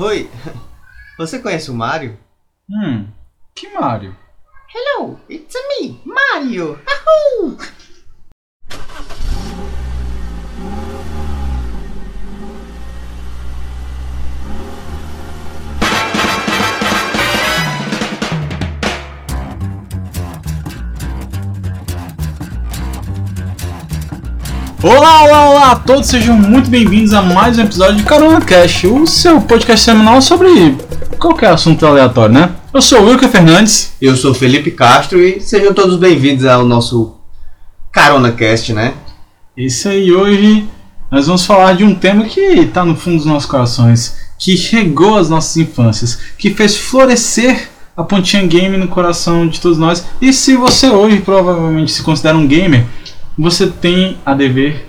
Oi, você conhece o Mario? Hum, que Mario? Hello, it's me, Mario! Ahoo! Olá, olá, olá a todos, sejam muito bem-vindos a mais um episódio de Carona Cash, o seu podcast semanal sobre qualquer assunto aleatório, né? Eu sou o Wilker Fernandes. Eu sou Felipe Castro e sejam todos bem-vindos ao nosso Carona Cast, né? Isso aí, hoje nós vamos falar de um tema que está no fundo dos nossos corações, que chegou às nossas infâncias, que fez florescer a pontinha game no coração de todos nós. E se você hoje provavelmente se considera um gamer, você tem a dever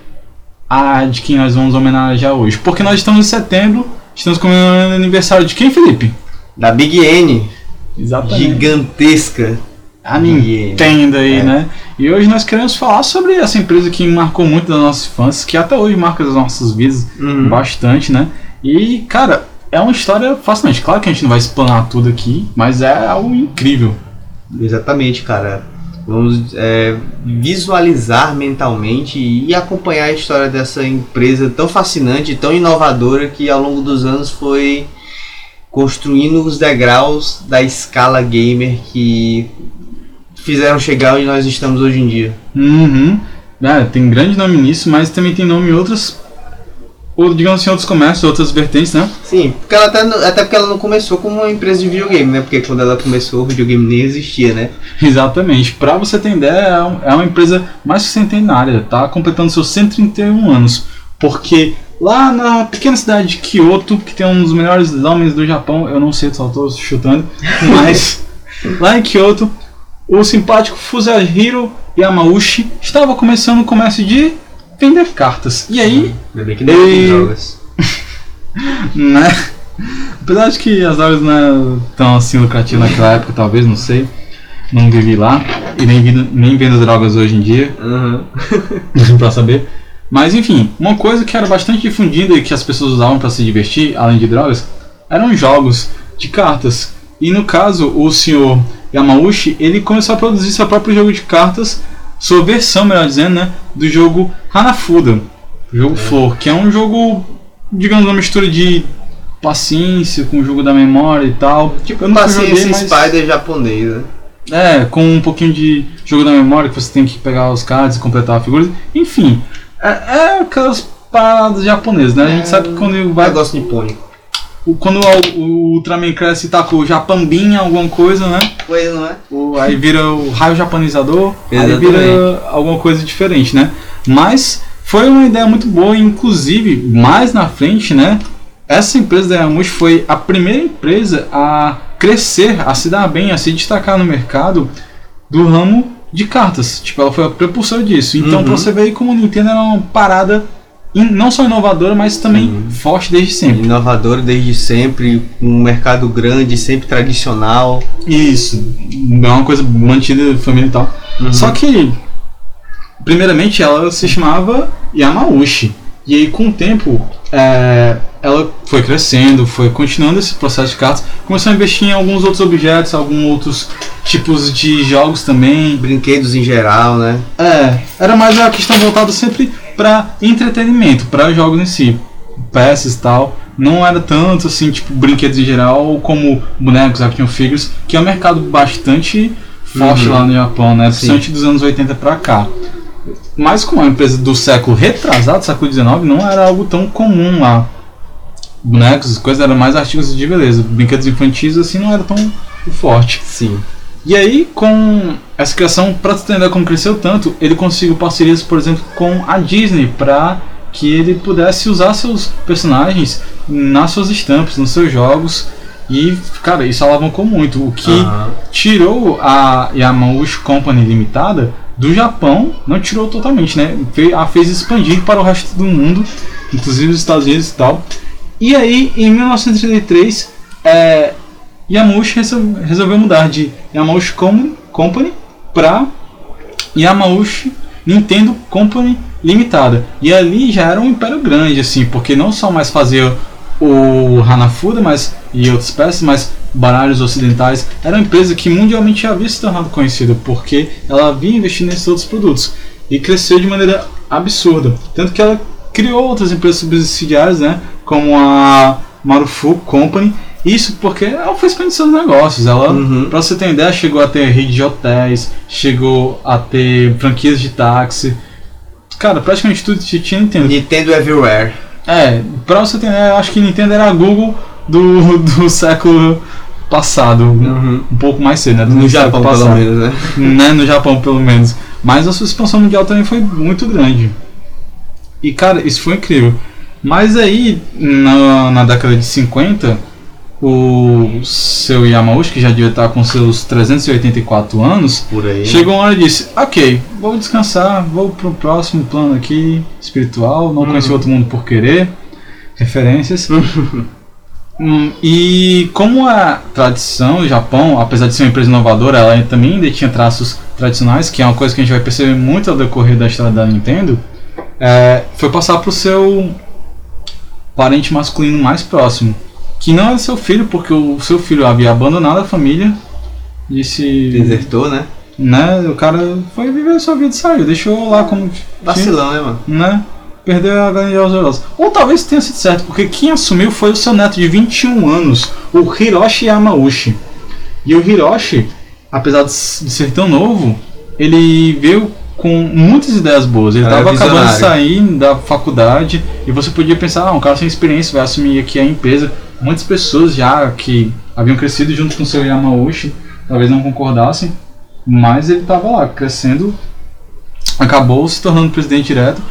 a de quem nós vamos homenagear hoje. Porque nós estamos em setembro, estamos comemorando o aniversário de quem, Felipe? Da Big N, Exatamente. gigantesca. A N. Nintendo aí, É. né? E hoje nós queremos falar sobre essa empresa que marcou muito das nossas infâncias, que até hoje marca as nossas vidas Uhum. bastante, né? E, cara, é uma história fascinante. Claro que a gente não vai explanar tudo aqui, mas é algo incrível. Exatamente, cara. Vamos é, visualizar mentalmente e acompanhar a história dessa empresa tão fascinante, tão inovadora que ao longo dos anos foi construindo os degraus da escala gamer que fizeram chegar onde nós estamos hoje em dia. Uhum. É, tem grande nome nisso, mas também tem nome em outras, ou digamos assim, outros comércios, outras vertentes, né? Sim, porque ela até, até porque ela não começou como uma empresa de videogame, né? Porque quando ela começou o videogame nem existia, né? Exatamente. Pra você ter ideia, é é uma empresa mais que centenária, tá completando seus 131 anos. Porque lá na pequena cidade de Kyoto, que tem um dos melhores homens do Japão, eu não sei, só tô chutando, mas lá em Kyoto, o simpático Fusahiro Yamauchi estava começando o comércio de vender cartas. E aí, Ainda bem que não tem E- drogas. né? Apesar de que as drogas não eram tão assim lucrativas naquela época, talvez, não sei. Não vivi lá. E nem, vi- nem vendo drogas hoje em dia, Uhum. pra saber. Mas enfim, uma coisa que era bastante difundida e que as pessoas usavam para se divertir, além de drogas, eram jogos de cartas. E no caso, o senhor Yamauchi, ele começou a produzir seu próprio jogo de cartas, sua versão, melhor dizendo, né, do jogo Hanafuda, o jogo Flor, que é um jogo, digamos, uma mistura de paciência com o jogo da memória e tal. Tipo, Eu paciência joguei, mas- Spider japonês, né? é, com um pouquinho de jogo da memória que você tem que pegar os cards e completar figuras. Enfim, é, é aquelas paradas japonesas, né? A gente É, sabe que quando vai. Negócio nipônico. Quando o, o Ultraman cresce e tá com o Japambinha, alguma coisa, né? Coisa, não é? O- aí vira o raio japonizador, aí Exatamente. vira alguma coisa diferente, né? Mas foi uma ideia muito boa, inclusive, mais na frente, né? Essa empresa da Yamushi foi a primeira empresa a crescer, a se dar bem, a se destacar no mercado do ramo de cartas. Tipo, ela foi a propulsora disso. Então, Uhum. pra você ver aí como a Nintendo era uma parada não só inovadora, mas também Sim. forte desde sempre. Inovador desde sempre, um mercado grande, sempre tradicional. Isso, é uma coisa mantida família e tal. Uhum. Só que, primeiramente, ela se chamava Yamauchi. E aí, com o tempo, é, ela foi crescendo, foi continuando esse processo de cartas, começou a investir em alguns outros objetos, alguns outros tipos de jogos também. Brinquedos em geral, né? É, era mais a questão voltada sempre para entretenimento, para jogos em si, peças e tal. Não era tanto assim, tipo, brinquedos em geral, como bonecos, action figures, que é um mercado bastante forte Uhum. lá no Japão, né? Principalmente dos anos 80 pra cá. Mas como é uma empresa do século retrasado, século XIX, não era algo tão comum lá. Bonecos, coisas eram mais artigos de beleza. Brinquedos infantis assim não era tão forte. Sim. E aí, com essa criação, você entender como cresceu tanto, ele conseguiu parcerias, por exemplo, com a Disney para que ele pudesse usar seus personagens nas suas estampas, nos seus jogos. E, cara, isso alavancou muito. O que Aham. tirou a Yamauchi Company Limitada do Japão, não tirou totalmente, né? A fez expandir para o resto do mundo, inclusive os Estados Unidos e tal. E aí, em 1933, é, Yamauchi resol- resolveu mudar de Yamauchi Com- Company para Yamauchi Nintendo Company Limitada. E ali já era um império grande, assim, porque não só mais fazia o Hanafuda mas, e outras peças, mas baralhos ocidentais era uma empresa que mundialmente havia se tornado conhecida porque ela havia investido nesses outros produtos e cresceu de maneira absurda. Tanto que ela criou outras empresas subsidiárias, né, como a Marufu Company. Isso porque ela foi expandindo seus negócios. Ela, Uhum. pra você ter ideia, chegou a ter rede de hotéis, chegou a ter franquias de táxi. Cara, praticamente tudo que tinha Nintendo. Nintendo Everywhere. É, pra você ter ideia, eu acho que Nintendo era a Google do, do século passado. Uhum. Um pouco mais cedo, né? Do No século Japão, pelo passado. menos, né? né, no Japão pelo menos. Mas a sua expansão mundial também foi muito grande. E cara, isso foi incrível. Mas aí, na, na década de 50, o seu Yamauchi, que já devia estar com seus 384 anos, aí. chegou uma hora e disse: Ok, vou descansar, vou pro próximo plano aqui, espiritual, não conheci outro mundo por querer. Referências. Hum, e como a tradição do Japão, apesar de ser uma empresa inovadora, ela também ainda tinha traços tradicionais, que é uma coisa que a gente vai perceber muito ao decorrer da história da Nintendo, é, foi passar para o seu parente masculino mais próximo, que não era seu filho, porque o seu filho havia abandonado a família, disse, Desertou, né? né, o cara foi viver a sua vida e saiu, deixou lá como Vacilão, né, mano? né? Perdeu a grandiosa Veloz. Ou talvez tenha sido certo, porque quem assumiu foi o seu neto de 21 anos, o Hiroshi Yamauchi. E o Hiroshi, apesar de ser tão novo, ele veio com muitas ideias boas. Ele estava acabando de sair da faculdade e você podia pensar, ah, um cara sem experiência vai assumir aqui a empresa. Muitas pessoas já que haviam crescido junto com seu Yamauchi, talvez não concordassem, mas ele estava lá crescendo, acabou se tornando presidente direto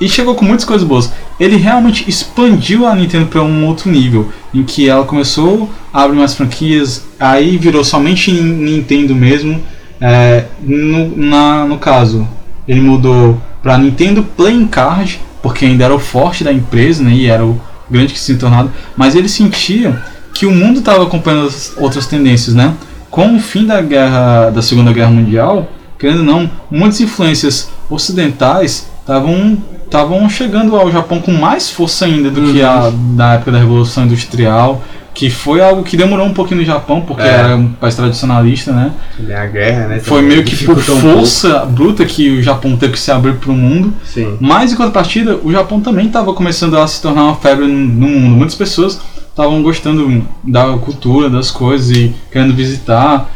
e chegou com muitas coisas boas. Ele realmente expandiu a Nintendo para um outro nível, em que ela começou a abrir mais franquias, aí virou somente Nin- Nintendo mesmo. É, no, na, no caso, ele mudou para Nintendo Playing Card, porque ainda era o forte da empresa, né, e era o grande que se tornado, mas ele sentia que o mundo estava acompanhando as outras tendências, né? Com o fim da guerra, da Segunda Guerra Mundial, querendo ou não, muitas influências ocidentais estavam estavam chegando ao Japão com mais força ainda do que a da época da Revolução Industrial, que foi algo que demorou um pouquinho no Japão, porque É. era um país tradicionalista, né? A guerra, né? Foi meio que por dificultou um força bruta que o Japão teve que se abrir para o mundo. Sim. Mas em contrapartida, o Japão também estava começando a se tornar uma febre no mundo. Muitas pessoas estavam gostando da cultura, das coisas e querendo visitar.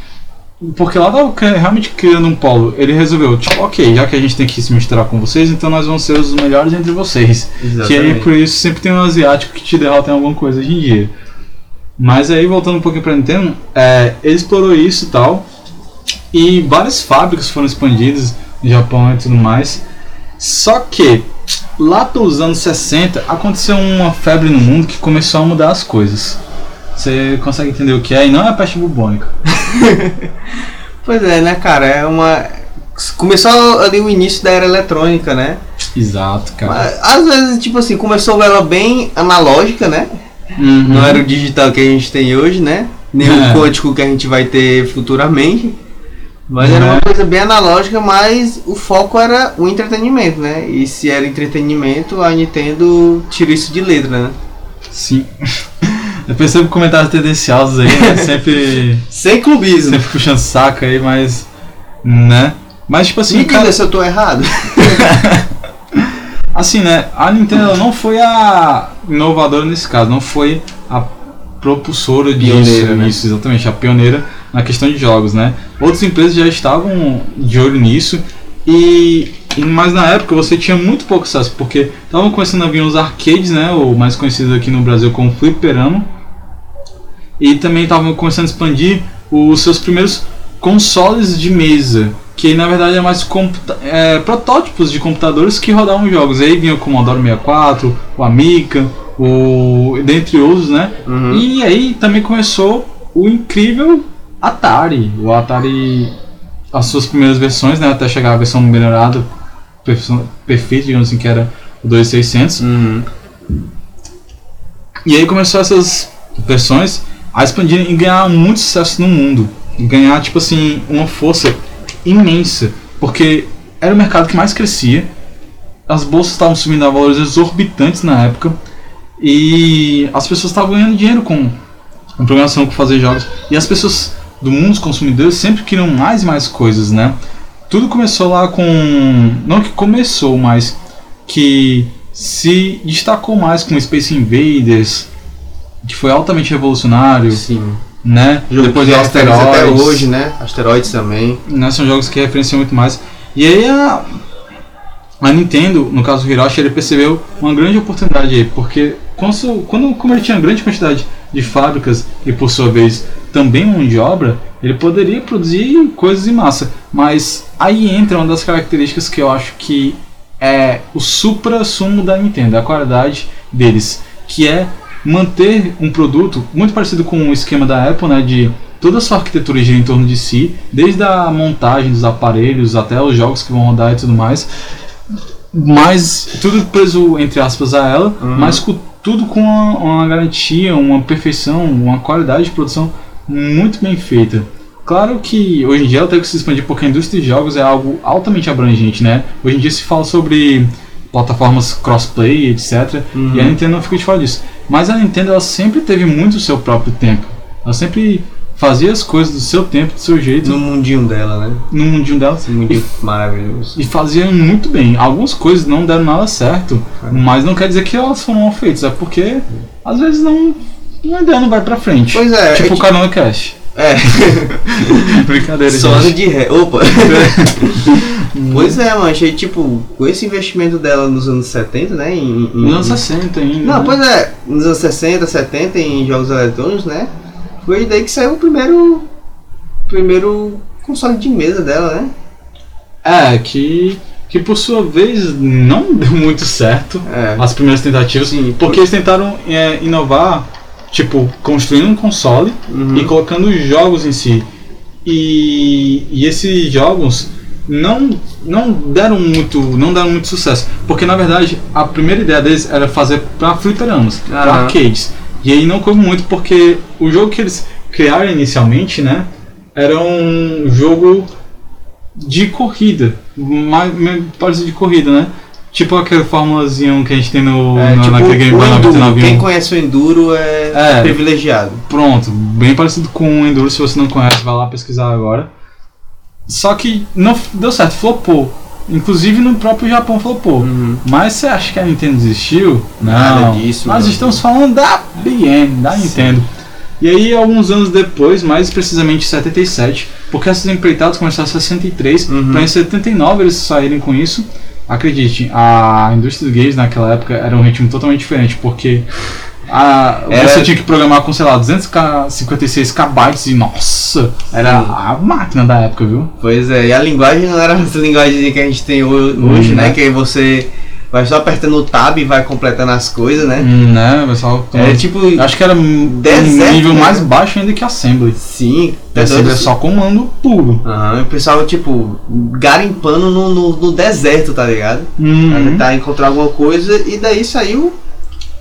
Porque lá estava realmente criando um polo. Ele resolveu, tipo, ok, já que a gente tem que se misturar com vocês, então nós vamos ser os melhores entre vocês. Que aí Exatamente. por isso sempre tem um asiático que te derrota em alguma coisa hoje em dia. Mas aí voltando um pouquinho pra Nintendo, é, ele explorou isso e tal. E várias fábricas foram expandidas no Japão e tudo mais. Só que lá pelos anos 60 aconteceu uma febre no mundo que começou a mudar as coisas. Você consegue entender o que é? E não é a peste bubônica. Pois é, né, cara? É uma. Começou ali o início da era eletrônica, né? Exato, cara. Mas, Às vezes, tipo assim, começou ela bem analógica, né? Uhum. Não era o digital que a gente tem hoje, né? Nem É. o quântico que a gente vai ter futuramente. Mas era É. uma coisa bem analógica, mas o foco era o entretenimento, né? E se era entretenimento, a Nintendo tirou isso de letra, né? Sim. Eu percebo comentários tendenciosos aí, né? Sempre. Sem clubismo. sempre puxando saco aí, mas. Né? Mas tipo assim, Me cara, se eu tô errado. assim, né? A Nintendo não foi a inovadora nesse caso, não foi a propulsora disso, Pioneira, né? isso, exatamente, a pioneira na questão de jogos, né? Outras empresas já estavam de olho nisso e, e mas na época você tinha muito pouco acesso, porque estavam começando a vir os arcades, né? O mais conhecido aqui no Brasil como fliperama. E também estavam começando a expandir os seus primeiros consoles de mesa, que na verdade é mais é, protótipos de computadores que rodavam jogos. Aí vinha o Commodore 64, o Amiga, o dentre outros, né? Uhum. E aí também começou o incrível Atari, o Atari as suas primeiras versões, né, até chegar a versão melhorada, perfeita, digamos assim, que era o 2600. Uhum. E aí começou essas versões a expandirem e ganhar muito sucesso no mundo. Ganhar, tipo assim, uma força imensa. Porque era o mercado que mais crescia. As bolsas estavam subindo a valores exorbitantes na época. E as pessoas estavam ganhando dinheiro com, com programação, com fazer jogos. E as pessoas do mundo dos consumidores sempre queriam mais e mais coisas, né? Tudo começou lá com. Não que começou, mas que se destacou mais com Space Invaders, que foi altamente revolucionário. Sim. Né? Jogo Depois referência Asteroids. até hoje, né? Asteroids também. né, são jogos que referenciam muito mais. E aí a, a Nintendo, no caso do Hiroshi, ele percebeu uma grande oportunidade aí, porque quando, quando como ele tinha grande quantidade de fábricas e por sua vez também mão de obra, ele poderia produzir coisas em massa. Mas aí entra uma das características que eu acho que é o supra-sumo da Nintendo, a qualidade deles, que é manter um produto muito parecido com o esquema da Apple, né, de toda a sua arquitetura gira em torno de si, desde a montagem dos aparelhos até os jogos que vão rodar e tudo mais, mas tudo preso entre aspas a ela, Uhum. mas com, tudo com uma, uma garantia, uma perfeição, uma qualidade de produção muito bem feita. Claro que hoje em dia ela tem que se expandir porque a indústria de jogos é algo altamente abrangente, né? Hoje em dia se fala sobre plataformas crossplay, etc. Uhum. E a Nintendo não fica de fora disso. Mas a Nintendo ela sempre teve muito o seu próprio tempo. Ela sempre fazia as coisas do seu tempo, do seu jeito, No mundinho dela, né? no mundinho dela. Esse mundinho maravilhoso. E fazia muito bem. Algumas coisas não deram nada certo, É. mas não quer dizer que elas foram mal feitas. É porque às vezes não. A ideia não vai pra frente. Pois é, tipo é o Carona Cash. É. Brincadeira, Só ano gente. de ré. Opa! pois é, mano. Achei, tipo, com esse investimento dela nos anos 70, né? Em, em- Nos anos 60 ainda. Não, né? pois é, nos anos 60, 70 em jogos eletrônicos, né? Foi daí que saiu o primeiro. Primeiro console de mesa dela, né? É, que, que por sua vez não deu muito certo É. as primeiras tentativas, Sim, porque eles tentaram é, inovar, tipo, construindo um console Uhum. e colocando jogos em si. E, e esses jogos não, não deram muito não deram muito sucesso, porque na verdade a primeira ideia deles era fazer para fliperamas, para arcades. E aí não coube muito porque o jogo que eles criaram inicialmente, né, era um jogo de corrida, mais, mais parecido de corrida, né? Tipo aquele formulazinho que a gente tem no, É, no tipo, naquele Game Boy o Enduro. 99. Quem conhece o Enduro é, É. privilegiado. Pronto, bem parecido com o Enduro, se você não conhece, vai lá pesquisar agora. Só que não deu certo, flopou. Inclusive no próprio Japão flopou. Uhum. Mas você acha que a Nintendo desistiu? Nada não. disso, Nós não. estamos falando da BN, da Nintendo. E aí, alguns anos depois, mais precisamente em 77, porque essas empreitadas começaram em 63, Uhum. para em 79 eles saírem com isso. Acredite, a indústria dos games naquela época era um ritmo totalmente diferente, porque a, Era- você tinha que programar com, sei lá, 256 KB e nossa, era Sim. a máquina da época, viu? Pois é, e a linguagem não era essa linguagem que a gente tem ho- hoje, né? né? Que aí você vai só apertando o tab e vai completando as coisas, né? Hum, né, pessoal? É tipo. Acho que era um Deserto, nível né? mais baixo ainda que Assembly. Sim, Assembly é só comando puro. Aham, o pessoal, tipo, garimpando no, no, no deserto, tá ligado? Pra Uhum. tentar encontrar alguma coisa e daí saiu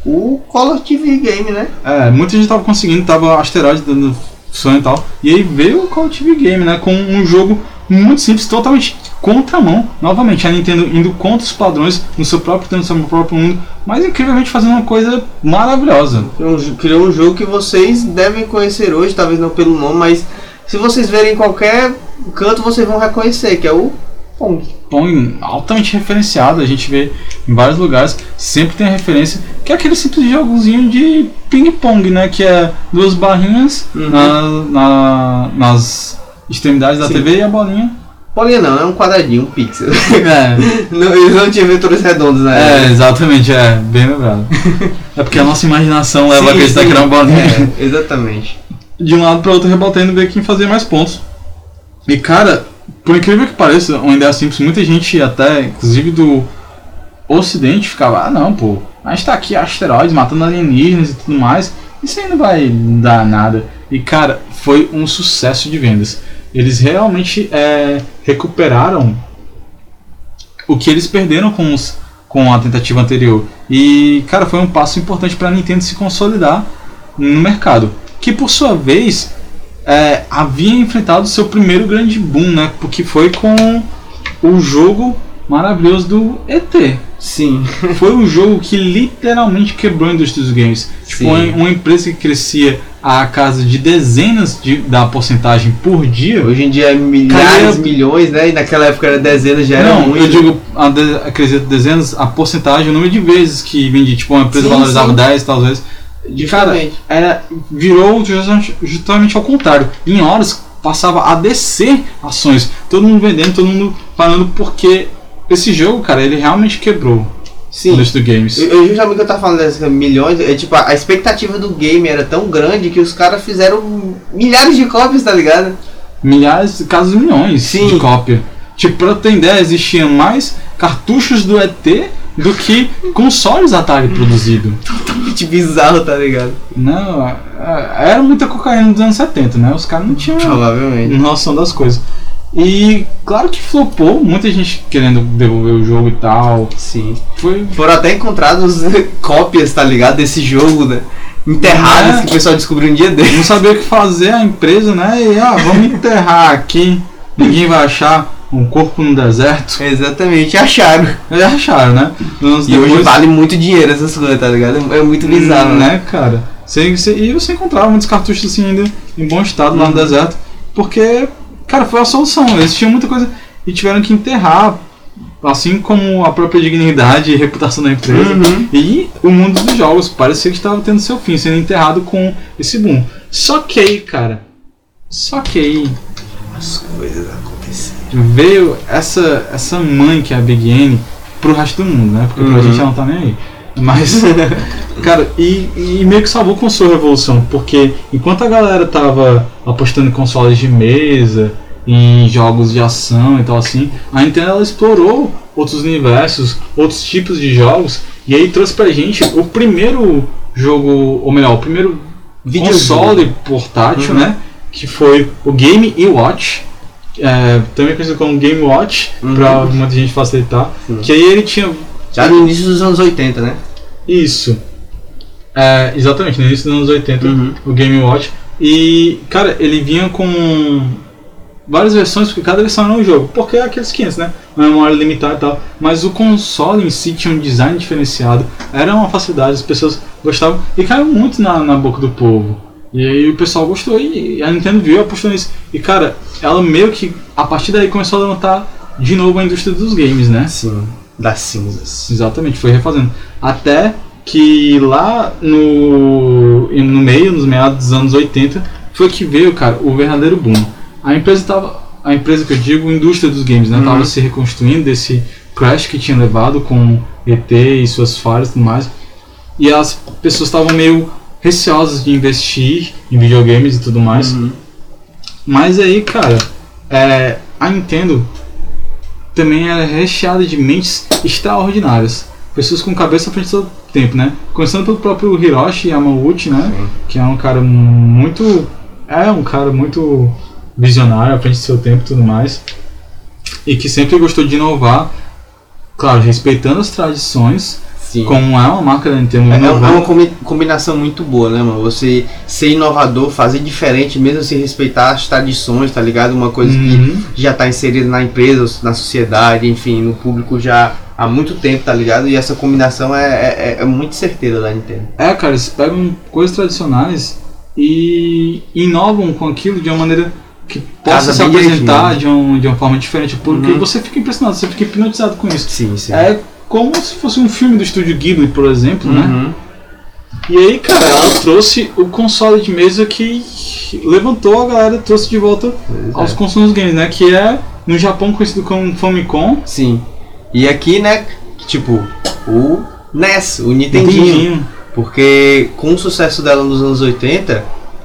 o Color TV Game, né? É, muita gente tava conseguindo, tava asteroide dando sonho e tal. E aí veio o Call of Duty Game, né? Com um jogo muito simples, totalmente contramão. Novamente, a Nintendo indo contra os padrões no seu próprio tempo, no seu próprio mundo, mas incrivelmente fazendo uma coisa maravilhosa. Criou um, criou um jogo que vocês devem conhecer hoje, talvez não pelo nome, mas se vocês verem em qualquer canto, vocês vão reconhecer, que é o Pong. Pong altamente referenciado, a gente vê em vários lugares, sempre tem referência, que é aquele simples jogozinho de ping-pong, né? Que é duas barrinhas Uhum. na- na- nas extremidades da Sim. TV e a bolinha. Bolinha não, é um quadradinho, um pixel. É, não, eles não tinham vetores redondos na É, época. exatamente, é, bem lembrado. é porque a nossa imaginação leva a Sim, acreditar sim. que era uma bolinha. É, exatamente. De um lado para outro, rebatendo ver quem fazia mais pontos. E cara, por incrível que pareça, uma ideia simples, muita gente até, inclusive do Ocidente, ficava, ah não, pô, a gente tá aqui asteroides, matando alienígenas e tudo mais, isso aí não vai dar nada. E cara, foi um sucesso de vendas. Eles realmente é, recuperaram o que eles perderam com, os, com a tentativa anterior. E, cara, foi um passo importante para a Nintendo se consolidar no mercado. Que, por sua vez, é, havia enfrentado seu primeiro grande boom, né? Porque foi com o jogo maravilhoso do ET. Sim. Foi um jogo que literalmente quebrou a indústria dos games. Tipo, uma, uma empresa que crescia a casa de dezenas de, da porcentagem por dia. Hoje em dia é milhares, milhões, né? E naquela época era dezenas, já era Não, muito. eu digo a, de, a crescer de dezenas, a porcentagem, o número de vezes que vendia, tipo, uma empresa Sim, valorizava sim. 10, talvez. De cara, era, virou justamente, justamente ao contrário. Em horas passava a descer ações. Todo mundo vendendo, todo mundo parando, porque esse jogo, cara, ele realmente quebrou a Sim. indústria do games. Eu, eu justamente que eu tava falando dessas milhões, é tipo, a expectativa do game era tão grande que os caras fizeram milhares de cópias, tá ligado? milhares, quase milhões Sim. de cópia. Tipo, pra ter ideia, existiam mais cartuchos do ET do que consoles Atari produzido. Totalmente bizarro, tá ligado? Não, era muita cocaína dos anos 70, né? Os caras não tinham Provavelmente. noção das coisas. E claro que flopou, muita gente querendo devolver o jogo e tal. Sim. Foi. Foram até encontrados cópias, tá ligado? Desse jogo, né? Enterradas É. que o pessoal descobriu um dia dele. Não sabia o que fazer a empresa, né? E ah, vamos enterrar aqui. Ninguém vai achar um corpo no deserto. Exatamente, acharam. Eles acharam, né? E hoje vale muito dinheiro essas coisas, tá ligado? É muito bizarro, Hum, né? né, cara? Você, você- e você encontrava muitos cartuchos assim ainda em bom estado lá no Uhum. deserto, porque, cara, foi a solução. Eles tinham muita coisa e tiveram que enterrar, assim como a própria dignidade e reputação da empresa. Uhum. E o mundo dos jogos parecia que estava tendo seu fim, sendo enterrado com esse boom. Só que aí, cara, só que aí As coisas aconteceram. veio essa, essa mãe que é a Big N pro resto do mundo, né? Porque pra Uhum. gente ela não tá nem aí. Mas, cara, e, e meio que salvou com sua revolução, porque enquanto a galera tava apostando em consoles de mesa, em jogos de ação e tal assim, a Nintendo ela explorou outros universos, outros tipos de jogos, e aí trouxe pra gente o primeiro jogo, ou melhor, o primeiro Videojogo. console portátil, Uhum. né? Que foi o Game Watch, é, também conhecido como Game Watch, Uhum. pra muita gente facilitar. Sim. Que aí ele tinha Já no início dos anos 80, né? Isso. É, exatamente, no início dos anos 80, Uhum. o Game Watch. E, cara, ele vinha com várias versões, porque cada versão era um jogo. Porque é aqueles 500, né? Uma memória limitada e tal. Mas o console em si tinha um design diferenciado, era uma facilidade, as pessoas gostavam e caiu muito na, na boca do povo. E aí o pessoal gostou e a Nintendo viu e apostou nisso. E cara, ela meio que a partir daí começou a levantar de novo a indústria dos games, né? Sim. Das cinzas. Exatamente, foi refazendo. Até que lá no, no meio, nos meados dos anos 80, foi que veio, cara, o verdadeiro boom. A empresa tava. A empresa que eu digo, a indústria dos games, né? Uhum. Tava se reconstruindo desse crash que tinha levado com ET e suas falhas e tudo mais. E as pessoas estavam meio receosas de investir em videogames e tudo mais. Uhum. Mas aí, cara, é, a Nintendo também era recheada de mentes extraordinárias. Pessoas com cabeça à frente do seu tempo, né? Começando pelo próprio Hiroshi Yamauchi, né? Sim. Que é um cara muito. É um cara muito visionário à frente do seu tempo e tudo mais. E que sempre gostou de inovar, claro, respeitando as tradições, Sim. como é uma marca da Nintendo. É, é uma combi- combinação muito boa, né, mano? Você ser inovador, fazer diferente, mesmo sem respeitar as tradições, tá ligado? Uma coisa Uhum. que já tá inserida na empresa, na sociedade, enfim, no público já há muito tempo, tá ligado? E essa combinação é, é, é muito certeira da Nintendo. É, cara, eles pegam coisas tradicionais e inovam com aquilo de uma maneira que possa Casa se apresentar de, um, de uma forma diferente, porque Uhum. você fica impressionado, você fica hipnotizado com isso. Sim, sim. É como se fosse um filme do estúdio Ghibli, por exemplo, né? Uhum. E aí, cara, ela trouxe o console de mesa que levantou a galera, trouxe de volta Pois aos é. consoles games, né? Que é no Japão conhecido como Famicom. Sim. E aqui, né, tipo, o NES, o Nintendinho. Nintendinho. Porque com o sucesso dela nos anos 80,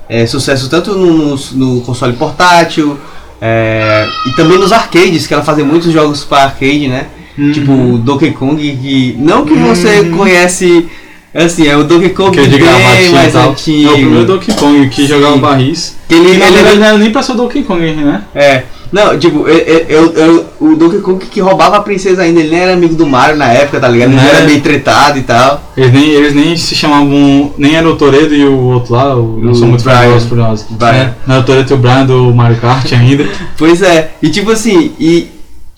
é, sucesso tanto no, no console portátil é, e também nos arcades, que ela fazia muitos jogos para arcade, né? Uhum. Tipo o Donkey Kong, que não que você Uhum. conhece, assim, é o Donkey Kong Que é de gravatinha mais antigo. É o primeiro Donkey Kong que Sim. jogava barris. Que ele, ele era- não era nem pra ser o Donkey Kong, né? é, não, tipo, é, é, é o- é Donkey Kong que roubava a princesa ainda, ele nem era amigo do Mario na época, tá ligado? Ele Né? era meio tretado e tal. Eles nem, eles nem se chamavam. Nem era o Toredo e o outro lá, o, não sou muito famoso por nós. Brian. É, não era o Toredo e o Brian do Mario Kart ainda. Pois é, e tipo assim, e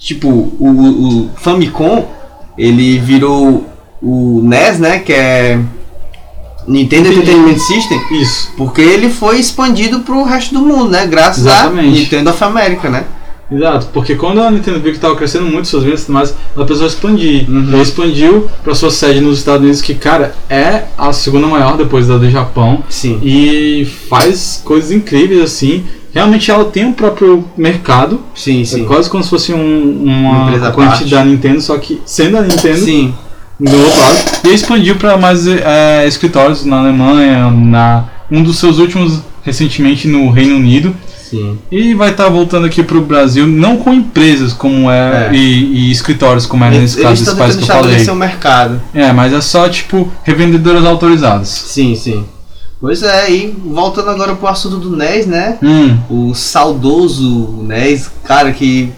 tipo, o, o- o Famicom ele virou o NES, né? Que é Nintendo. Entertainment System. Isso. Porque ele foi expandido pro resto do mundo, né? Graças Exatamente. a Nintendo of America, né? Exato, porque quando a Nintendo viu que estava crescendo muito suas vendas mais, ela precisou expandir. Uhum. Ela expandiu para sua sede nos Estados Unidos, que, cara, é a segunda maior depois da do Japão. Sim. E faz coisas incríveis assim. Realmente ela tem um próprio mercado. Sim, É sim. quase como se fosse um, Uma uma parte. da Nintendo, só que sendo a Nintendo Sim. do outro lado. E expandiu para mais é, escritórios na Alemanha, na um dos seus últimos recentemente no Reino Unido. Sim. E vai estar voltando aqui pro Brasil, não com empresas como é, É. E, e escritórios, como é nesse caso dos pais que eu falei. o mercado. É, mas é só tipo revendedoras autorizadas. Sim, sim. Pois é, e voltando agora pro assunto do NES, né? Hum, O saudoso NES, cara, que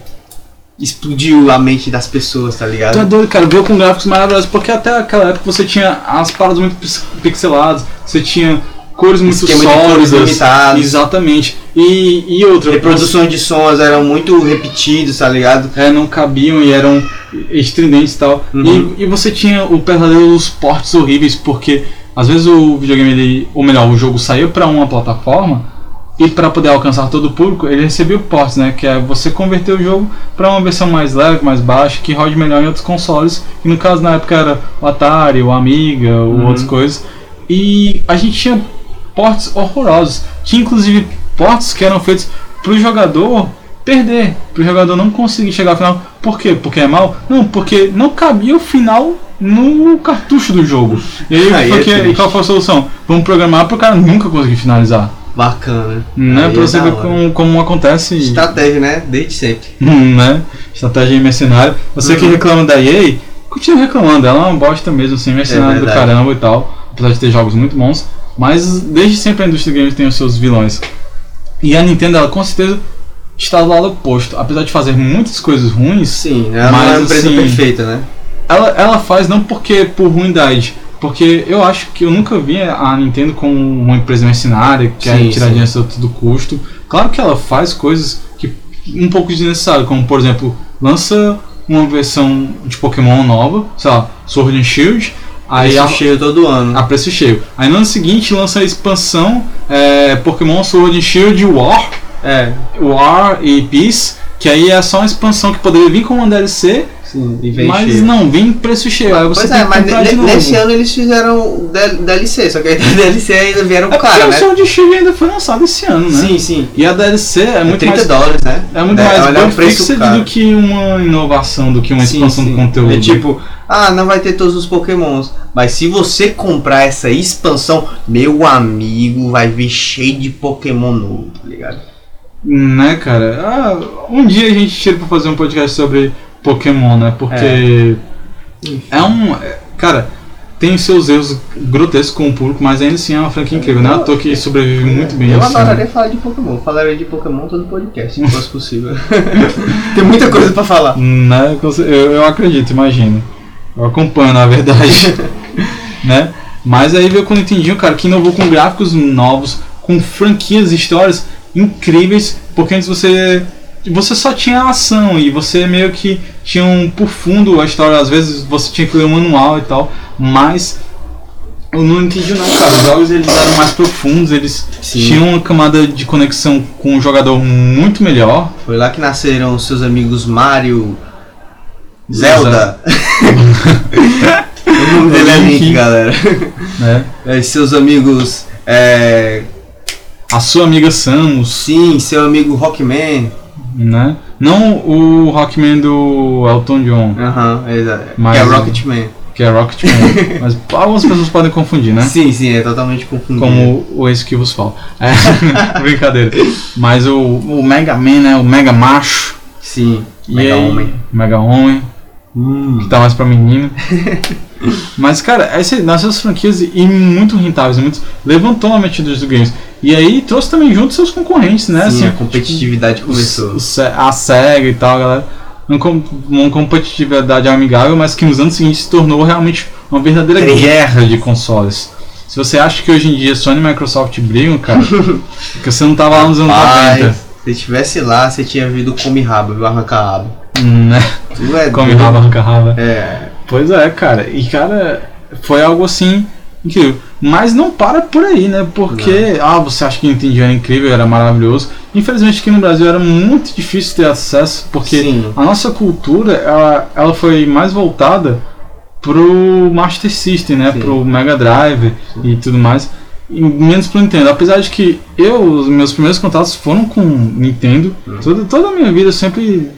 explodiu a mente das pessoas, tá ligado? tu é doido, cara, veio com gráficos maravilhosos, porque até aquela época você tinha as paradas muito pix- pixeladas, você tinha cores muito Esquema cores sólidas. limitados. Exatamente. E, e outra, Reproduções de sons eram muito repetidos, tá ligado? é, não cabiam e eram estridentes e tal. Uhum. E, e você tinha o pesadelo dos portes horríveis, porque às vezes o videogame, ele, ou melhor, o jogo saiu para uma plataforma e para poder alcançar todo o público, ele recebeu ports, né? Que é você converter o jogo para uma versão mais leve, mais baixa, que rode melhor em outros consoles. Que no caso na época era o Atari, o Amiga, ou Uhum. outras coisas. E a gente tinha ports horrorosos. Tinha inclusive ports que eram feitos pro jogador perder, pro jogador não conseguir chegar ao final. Por quê? Porque é mal? Não, porque não cabia o final no cartucho do jogo. E aí, Aí é porque, triste. qual foi a solução? Vamos programar pro cara nunca conseguir finalizar. Bacana. Né? Aí Pra é você da ver como, como acontece. Estratégia, né? Desde sempre. Hum, né? Estratégia mercenária. Você que Uhum. reclama da EA, continua reclamando. Ela é uma bosta mesmo, assim, mercenária do verdade. caramba e tal. Apesar de ter jogos muito bons. Mas desde sempre a indústria games tem os seus vilões. E a Nintendo, ela com certeza está do lado oposto. Apesar de fazer muitas coisas ruins, Sim, ela Mas, é uma empresa assim, perfeita, né? Ela, ela faz não porque por ruindade. Porque eu acho que eu nunca vi a Nintendo como uma empresa mercenária que quer Sim, tirar dinheiro a todo custo. Claro que ela faz coisas que um pouco desnecessárias, como por exemplo, lança uma versão de Pokémon nova, sei lá, Sword and Shield, aí Isso a, cheio todo ano. a preço cheio. Aí no ano seguinte lança a expansão é, Pokémon Sword and Shield War, É, War e Peace, que aí é só uma expansão que poderia vir com uma DLC, sim, e vem mas cheio. não, vem preço cheio. Aí você Pois é, mas ne- de nesse ano eles fizeram DLC, só que da DLC ainda vieram É cara, o né? Sword and Shield ainda foi lançado esse ano, né? Sim, sim. E a DLC é muito 30 mais dólares, né? É muito É, mais bug o preço do que uma inovação, do que uma Sim, expansão sim. do conteúdo. É tipo, ah, não vai ter todos os pokémons. Mas se você comprar essa expansão, meu amigo, vai vir cheio de pokémon novo, tá ligado? Né, cara? Ah, um dia a gente tira pra fazer um podcast sobre Pokémon, né? Porque é, um. é- cara, tem seus erros grotescos com o público, mas ainda assim é uma franquia incrível, né? Toa que sobrevive muito bem. Eu assim. adoraria falar de Pokémon. Falaria de Pokémon todo podcast, se fosse possível. Tem muita coisa pra falar. Né? Eu, eu acredito, imagino. Eu acompanho, na verdade. né? Mas aí veio com o Nintendinho, cara, que inovou com gráficos novos, com franquias e histórias incríveis, porque antes você você só tinha ação e você meio que tinha um por fundo a história, às vezes você tinha que ler o manual e tal, mas eu não entendi não, cara. Os jogos eles eram mais profundos, eles Sim. tinham uma camada de conexão com o jogador muito melhor. Foi lá que nasceram os seus amigos Mario, Zelda. o nome dele é Link, galera. Né? É, seus amigos. É, A sua amiga Samus, sim, seu amigo Rockman. Né? Não o Rockman do Elton John, Aham, exato. Mas- Que é Rocketman. que é Rocketman. mas algumas pessoas podem confundir, né? Sim, sim, é totalmente confundido. Como o esse que vos falo. É, brincadeira. Mas o, o Mega Man, né? O Mega Macho. Sim, E Mega aí- Homem. Mega Homem. Hum. que tá mais pra menino. Mas, cara, essa, nessas franquias e muito rentáveis, muito, levantou a mente dos games. E aí trouxe também junto seus concorrentes, né? Sim, assim, a competitividade o- começou. a SEGA e tal, galera. Uma, com- uma competitividade amigável, mas que nos anos seguintes se tornou realmente uma verdadeira guerra de consoles. Se você acha que hoje em dia Sony e Microsoft brigam, cara, porque você não tava lá nos anos Rapaz, 90. se estivesse lá, você tinha visto come rabo, viu? Arrancar rabo. Né? Tu é Come raba, arranca raba. É, Pois é, cara. E, cara, foi algo assim incrível. Mas não para por aí, né? Porque, ah, você acha que Nintendo era incrível, era maravilhoso. Infelizmente aqui no Brasil era muito difícil ter acesso, porque Sim. a nossa cultura, ela, ela foi mais voltada pro Master System, né? Sim. Pro Mega Drive e tudo mais. E menos pro Nintendo. Apesar de que eu, os meus primeiros contatos foram com Nintendo. Hum. Toda, toda a minha vida eu sempre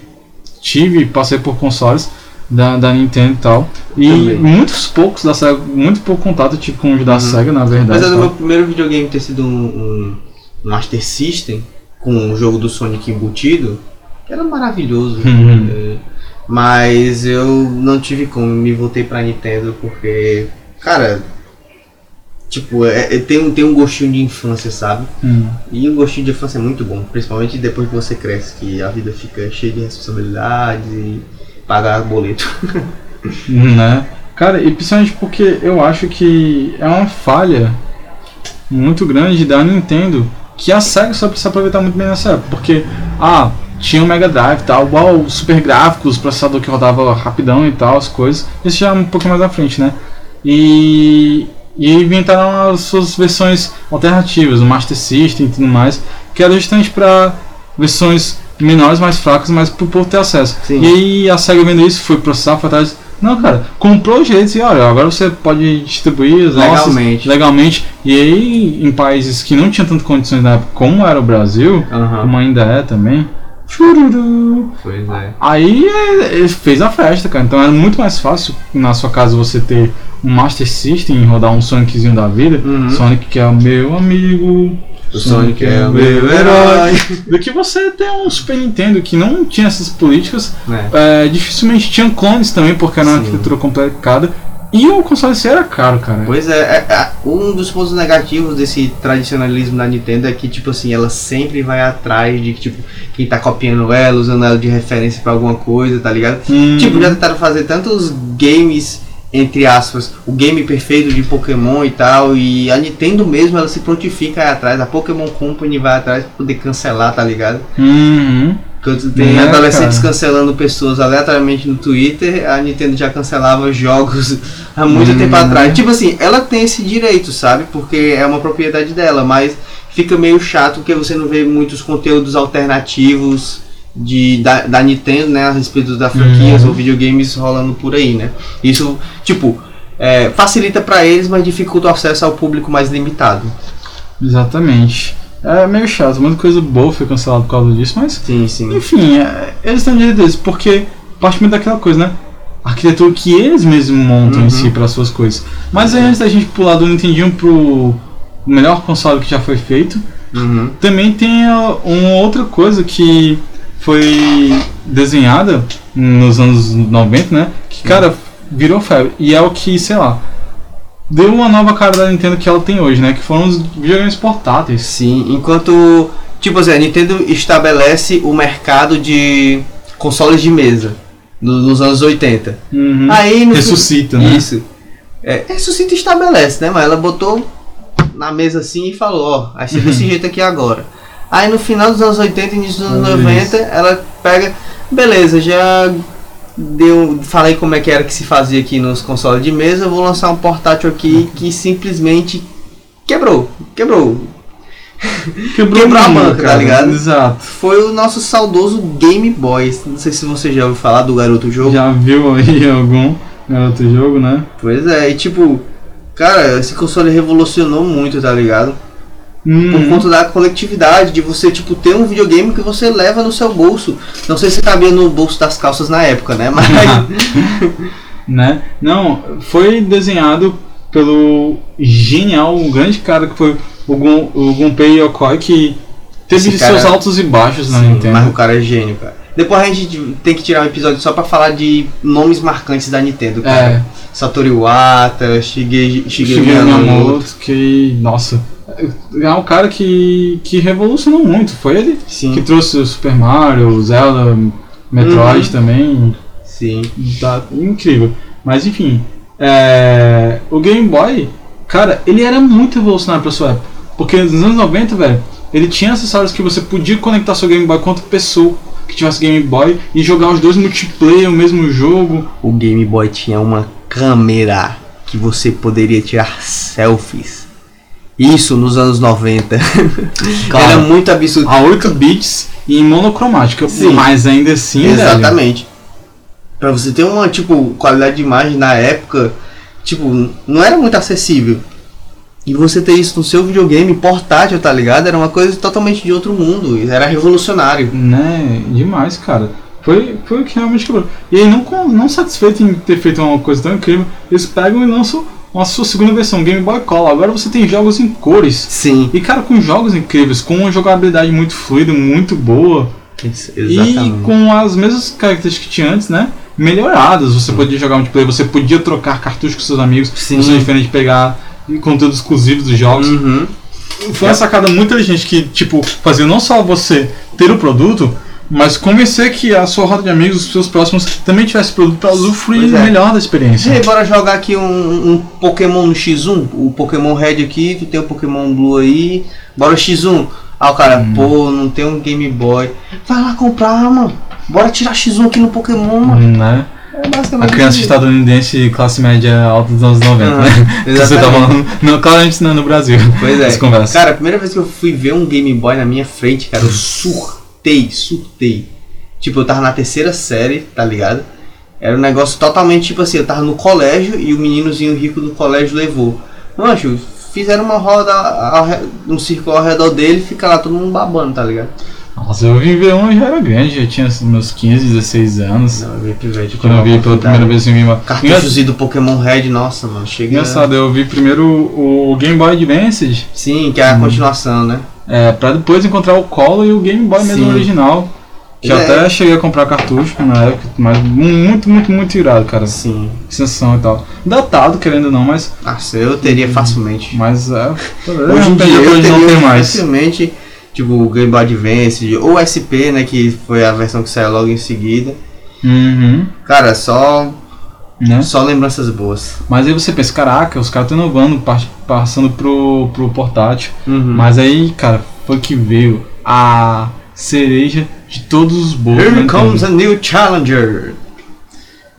tive, passei por consoles da, da Nintendo e tal. E Também. muitos poucos da SEGA, muito pouco contato eu tive com os da Uhum. SEGA, na verdade. Apesar do tá? meu primeiro videogame ter sido um, um Master System, com o jogo do Sonic embutido, que era maravilhoso. Uhum. É, mas eu não tive como, me voltei pra Nintendo porque, cara, tipo, é, é- tem, um, tem um gostinho de infância, sabe? Hum. E o gostinho de infância é muito bom, principalmente depois que você cresce, que a vida fica cheia de responsabilidades e pagar boleto. Né? Cara, e principalmente porque eu acho que é uma falha muito grande da Nintendo que a SEGA só precisa aproveitar muito bem nessa época. Porque, ah, tinha o Mega Drive e tal, uau, super gráficos, processador que rodava rapidão e tal, as coisas. Isso já é um pouquinho mais à frente, né? E, e inventaram as suas versões alternativas, o Master System e tudo mais, que era justamente para versões menores, mais fracas, mas pro povo ter acesso. Sim. E aí a SEGA vendo isso, foi processar, foi atrás. Não, cara, comprou o direito e olha, agora você pode distribuir nossas Legalmente. legalmente. E aí, em países que não tinham tantas condições na época, como era o Brasil, Aham. como ainda é também, chururu, Pois é. Aí ele fez a festa, cara. Então era muito mais fácil na sua casa você ter um Master System rodar um Soniczinho da vida. Uhum. Sonic que é o meu amigo. O Sonic é o meu herói. Do que você ter um Super Nintendo que não tinha essas políticas. né? É, dificilmente tinha clones também, porque era uma Sim. arquitetura complicada. E o console C era caro, cara. Pois é, é, é, um dos pontos negativos desse tradicionalismo da Nintendo é que, tipo assim, ela sempre vai atrás de, tipo, quem tá copiando ela, usando ela de referência pra alguma coisa, tá ligado? Hum, Tipo, já tentaram fazer tantos games, entre aspas, o game perfeito de Pokémon e tal, e a Nintendo mesmo, ela se prontifica aí atrás, a Pokémon Company vai atrás pra poder cancelar, tá ligado? uhum. Quando tem Né, adolescentes cara? cancelando pessoas aleatoriamente no Twitter, a Nintendo já cancelava jogos há muito Hum. tempo atrás. Tipo assim, ela tem esse direito, sabe? Porque é uma propriedade dela, mas fica meio chato porque você não vê muitos conteúdos alternativos de, da, da Nintendo, né? A respeito da franquias Uhum. ou videogames rolando por aí, né? Isso, tipo, é, facilita pra eles, mas dificulta o acesso ao público mais limitado. Exatamente. É meio chato, muita coisa boa foi cancelada por causa disso, mas Sim, sim. Enfim, é, eles têm direito deles, porque parte muito daquela coisa, né? A arquitetura que eles mesmos montam em Uhum. si para as suas coisas. Mas aí, antes da gente pular do Nintendinho pro melhor console que já foi feito, Uhum. também tem uma outra coisa que foi desenhada nos anos 90, né? Que, cara, virou febre. E é o que, sei lá, deu uma nova cara da Nintendo que ela tem hoje, né? Que foram os videogames portáteis. Sim, enquanto. Tipo assim, a Nintendo estabelece o mercado de consoles de mesa no- nos anos 80. Uhum. Aí no Ressuscita, né? Isso. É, ressuscita e estabelece, né? Mas ela botou na mesa assim e falou: Ó, vai ser desse jeito aqui agora. Aí no final dos anos 80 e início dos anos Isso. 90, ela pega. Beleza, já deu. Falei como é que era que se fazia aqui nos consoles de mesa. Vou lançar um portátil aqui que simplesmente quebrou. Quebrou. Quebrou, Quebrou a banca, tá ligado? Exato. Foi o nosso saudoso Game Boy. Não sei se você já ouviu falar do garoto jogo. Já viu aí algum outro jogo, né? Pois é, e tipo, cara, esse console revolucionou muito, tá ligado? Por Hum, conta da coletividade, de você, tipo, ter um videogame que você leva no seu bolso. Não sei se cabia no bolso das calças na época, né? Mas. né? Não, foi desenhado pelo genial, um grande cara que foi o, Gun, o Gunpei Yokoi, que teve Esse seus cara- altos e baixos na Sim, Nintendo. mas o cara é gênio, cara. Depois a gente tem que tirar um episódio só pra falar de nomes marcantes da Nintendo, cara. É, Satoru Iwata, Shige, Shigeru Shigeru Miyamoto. Miyamoto, que, nossa, é um cara que, que revolucionou muito. Foi ele Sim, que trouxe o Super Mario, Zelda, Metroid Uhum. também. sim. Tá incrível. Mas enfim, é, o Game Boy, cara, ele era muito revolucionário pra sua época. Porque nos anos 90, velho, ele tinha acessórios que você podia conectar seu Game Boy com outra pessoa. Que tivesse Game Boy e jogar os dois multiplayer, o mesmo jogo. O Game Boy tinha uma câmera que você poderia tirar selfies. Isso nos anos 90. Cara, Era muito absurdo. A 8 bits e em monocromática, Sim. mas ainda assim, Exatamente. Pra você ter uma, tipo, qualidade de imagem na época, tipo, não era muito acessível. E você ter isso no seu videogame portátil, tá ligado? Era uma coisa totalmente de outro mundo. Era revolucionário. Né, demais, cara. Foi, foi o que realmente quebrou. E aí, não, não satisfeito em ter feito uma coisa tão incrível, eles pegam e lançam uma sua segunda versão, Game Boy Color. Agora você tem jogos em cores. Sim. E cara, com jogos incríveis, com uma jogabilidade muito fluida, muito boa. E com as mesmas características que tinha antes, né? Melhoradas. Você podia jogar multiplayer, você podia trocar cartuchos com seus amigos. Sim. Isso é diferente de pegar conteúdos exclusivos dos jogos. Uhum. Foi uma sacada muito inteligente que, tipo, fazia não só você ter o produto, mas convencer que a sua roda de amigos, os seus próximos, também tivesse produto pra usufruir é. melhor da experiência. Ei, bora jogar aqui um, um Pokémon no X1. O Pokémon Red aqui, tu tem o Pokémon Blue aí. Bora X1. Ah, o cara, Hum. pô, não tem um Game Boy. Vai lá comprar, mano. Bora tirar X1 aqui no Pokémon, mano. Né? É A criança estadunidense, classe média alta dos anos 90, Aham, né? Que você tá exatamente. falando. Não, claramente não é no Brasil. Pois é. Cara, a primeira vez que eu fui ver um Game Boy na minha frente, cara, eu surtei, surtei. Tipo, eu tava na terceira série, tá ligado? Era um negócio totalmente tipo assim, eu tava no colégio e o meninozinho rico do colégio levou. Mancho, fizeram uma roda, um círculo ao redor dele e fica lá todo mundo babando, tá ligado? Nossa, eu ver um, já era grande, já tinha meus 15, 16 anos. Não, eu vi pivete. Quando eu vi pela primeira vez em Boy. Cartuchos e do Pokémon Red, nossa, mano, chega. Engraçado, eu vi primeiro o Game Boy Advance, Sim, que é a continuação, né? É, pra depois encontrar o Color e o Game Boy mesmo Sim. original. Que É. até cheguei a comprar cartucho na época, mas muito, muito, muito irado, cara. Sim. Sensação e tal. Datado, querendo ou não, mas. Nossa, eu teria facilmente. Mas é. Hoje em dia eu hoje não tem mais. facilmente, tipo, o Game Boy Advance ou SP, né, que foi a versão que saiu logo em seguida. Uhum. Cara, só Né? só lembranças boas. Mas aí você pensa, caraca, os caras estão inovando, pa- passando pro, pro portátil. Uhum. Mas aí, cara, foi que veio a cereja de todos os bolos. Here comes a new challenger.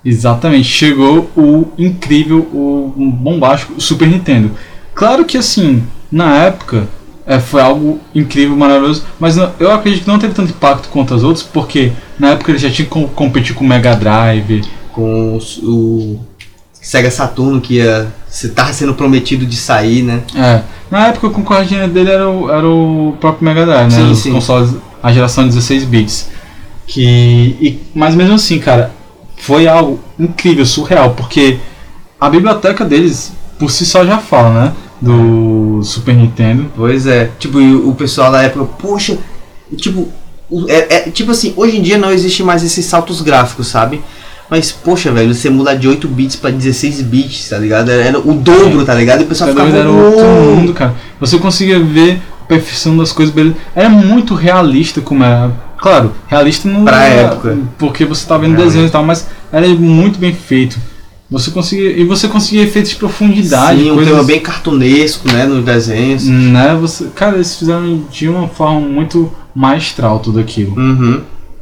Exatamente, chegou o incrível, o bombástico Super Nintendo. Claro que assim, na época é, foi algo incrível, maravilhoso, mas não- eu acredito que não teve tanto impacto quanto as outras, porque na época ele já tinha que competir com o Mega Drive, Com os- o Sega Saturno que ia se tava sendo prometido de sair, né? É, na época o concorrente dele era o, era o próprio Mega Drive, né? Sim, Os sim. consoles, a geração 16 bits. Que, e, mas mesmo assim, cara, foi algo incrível, surreal, porque a biblioteca deles por si só já fala, né? Do Super Nintendo. Pois é. Tipo, o pessoal da época, poxa, tipo, o- é, é- tipo assim, hoje em dia não existe mais esses saltos gráficos, sabe? Mas, poxa, velho, você mudar de 8 bits pra 16 bits, tá ligado? Era, o dobro, tá ligado? E o pessoal Cada ficava, era outro mundo, cara. Você conseguia ver a perfeição das coisas, beleza. Era muito realista como era. Claro, realista não Pra era- época. Porque você tá vendo desenhos e tal, mas era muito bem feito. Você conseguia. E você conseguia efeitos de profundidade, Sim, um coisas. tema bem cartunesco, né, nos desenhos. Né, você, cara, eles fizeram de uma forma muito maestral tudo aquilo. Uhum.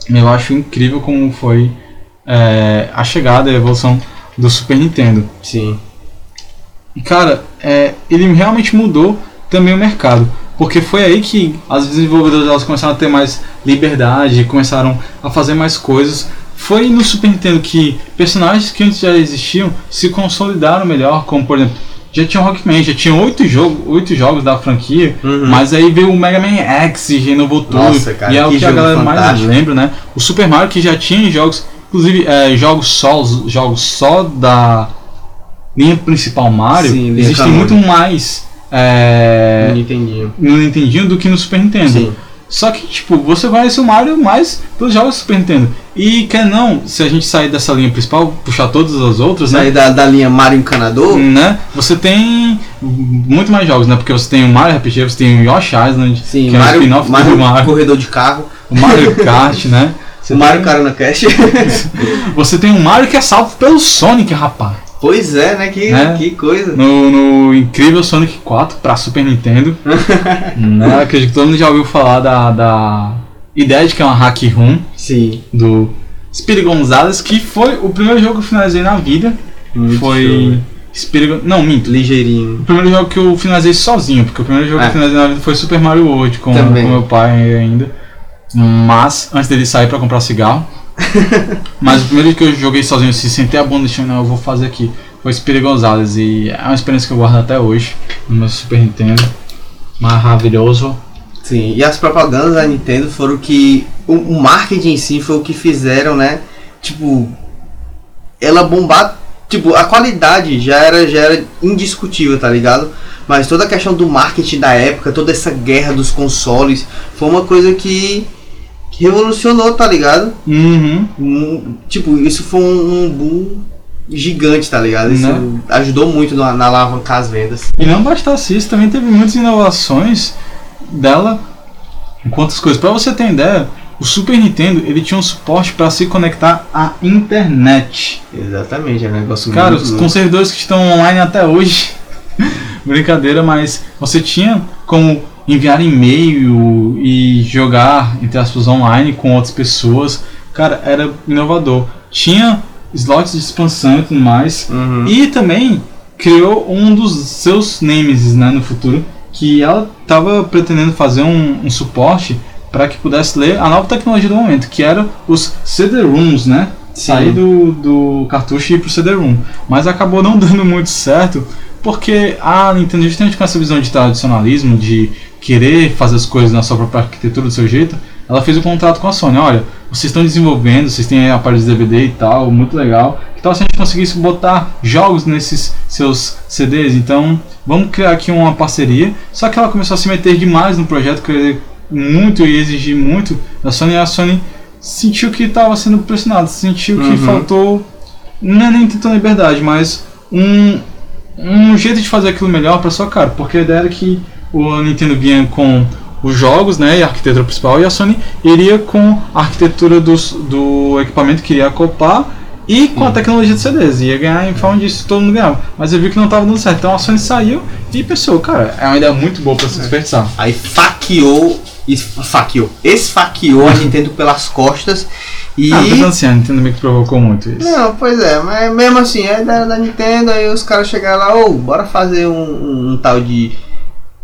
Eu acho incrível como foi é, a chegada e a evolução do Super Nintendo. Sim. E cara, é, ele realmente mudou também o mercado. Porque foi aí que as desenvolvedoras elas começaram a ter mais liberdade, começaram a fazer mais coisas. Foi no Super Nintendo que personagens que antes já existiam se consolidaram melhor, como por exemplo, já tinha o Rockman, já tinha oito, jogo, oito jogos da franquia, Uhum. mas aí veio o Mega Man X e renovou tudo. Nossa, cara, e é o que que a galera mais fantástico. lembra, né? O Super Mario que já tinha jogos, inclusive é, jogos só, jogos só da linha principal Mario, Sim, existem muito mais é, Não entendi. no Nintendinho do que no Super Nintendo. Sim. Só que, tipo, você conhece o Mario mais pelos jogos do Super Nintendo. E quer não, se a gente sair dessa linha principal, puxar todas as outras, né? Sair da, da linha Mario Encanador. né? Você tem muito mais jogos, né? Porque você tem o Mario RPG, você tem o Yoshi Island, Sim, que é um Mario, spin-off Mario, do Mario, corredor de carro. o Mario Kart, né? Você o Mario tem, Carona Cash. Você tem o Mario que é salvo pelo Sonic, rapaz. pois é, né? Que, É. que coisa. No, no incrível Sonic 4 pra Super Nintendo. né? Acredito que todo mundo já ouviu falar da, da ideia de que é uma hack room Sim. do Speedy Gonzalez, que foi o primeiro jogo que eu finalizei na vida. Muito foi Speedy Gon- Não, minto. Ligeirinho. O primeiro jogo que eu finalizei sozinho, porque o primeiro jogo É. que eu finalizei na vida foi Super Mario World com, Também. com meu pai ainda. Mas, antes dele sair pra comprar cigarro. Mas o primeiro que eu joguei sozinho, assim, sentei a bunda e disse, não, eu vou fazer aqui. Foi Speedy Gonzalez e é uma experiência que eu guardo até hoje no meu Super Nintendo. Maravilhoso. Sim, e as propagandas da Nintendo foram que. O, o marketing em si foi o que fizeram, né? Tipo. Ela bombar. Tipo, a qualidade já era, já era indiscutível, tá ligado? Mas toda a questão do marketing da época, toda essa guerra dos consoles, foi uma coisa que, que revolucionou, tá ligado? Uhum. Um- tipo, isso foi um, um boom gigante, tá ligado? Isso Né? ajudou muito na, na alavancar as vendas. E não bastasse isso, também teve muitas inovações dela quantas coisas. Pra você ter ideia, o Super Nintendo ele tinha um suporte para se conectar à internet. Exatamente, é um negócio Cara, muito os louco. com servidores que estão online até hoje. Brincadeira, mas você tinha como enviar e-mail e jogar, entre aspas, online com outras pessoas. Cara, era inovador. Tinha slots de expansão e tudo mais. Uhum. E também criou um dos seus nemesis né, no futuro, que ela estava pretendendo fazer um, um suporte para que pudesse ler a nova tecnologia do momento, que era os CD-ROOMs, né? Sim. Sair do, do cartucho e ir pro CD-ROOM. Mas acabou não dando muito certo, porque a Nintendo, justamente com essa visão de tradicionalismo, de querer fazer as coisas na sua própria arquitetura, do seu jeito, ela fez um contrato com a Sony. Olha, vocês estão desenvolvendo, vocês têm aparelhos de DVD e tal, muito legal. Que tal se a gente conseguisse botar jogos nesses seus CDs? Então, vamos criar aqui uma parceria. Só que ela começou a se meter demais no projeto, querer muito e exigir muito da Sony. E a Sony sentiu que estava sendo pressionada, sentiu que Uhum. faltou, não é nem tanta liberdade, mas um, um jeito de fazer aquilo melhor para sua cara. Porque a ideia era que o Nintendo vinha com os jogos, né, e a arquitetura principal, e a Sony iria com a arquitetura dos, do equipamento que iria acoplar e com a tecnologia de CDs. Ia ganhar em forma disso, todo mundo ganhava. Mas eu vi que não estava dando certo. Então a Sony saiu e pensou, cara, é uma ideia muito boa para se desperdiçar. Aí faqueou, es- faqueou, esfaqueou a Nintendo pelas costas e. Ah, pensando assim, a Nintendo meio que provocou muito isso. Não, pois é, mas mesmo assim, a ideia da Nintendo, aí os caras chegaram lá, ô, bora fazer um, um- um tal de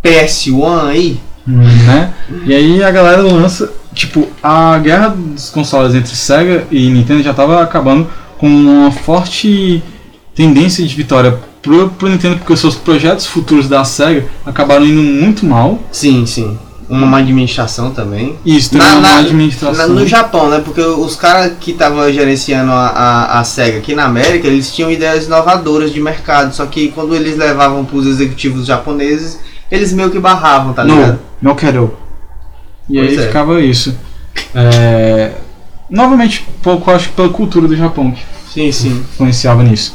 PS1 aí. né? E aí a galera lança, tipo, a guerra dos consoles entre Sega e Nintendo já tava acabando com uma forte tendência de vitória pro, pro Nintendo, porque os seus projetos futuros da Sega acabaram indo muito mal. Sim, sim. Uma má administração também. Isso Na- uma na- administração. Na- no Japão, né? Porque os caras que estavam gerenciando a, a, a SEGA aqui na América, eles tinham ideias inovadoras de mercado. Só que quando eles levavam para os executivos japoneses, eles meio que barravam, tá ligado? não, não quero. E Pois aí é. ficava isso. É, Novamente, pouco acho que pela cultura do Japão, que Sim, sim. influenciava nisso.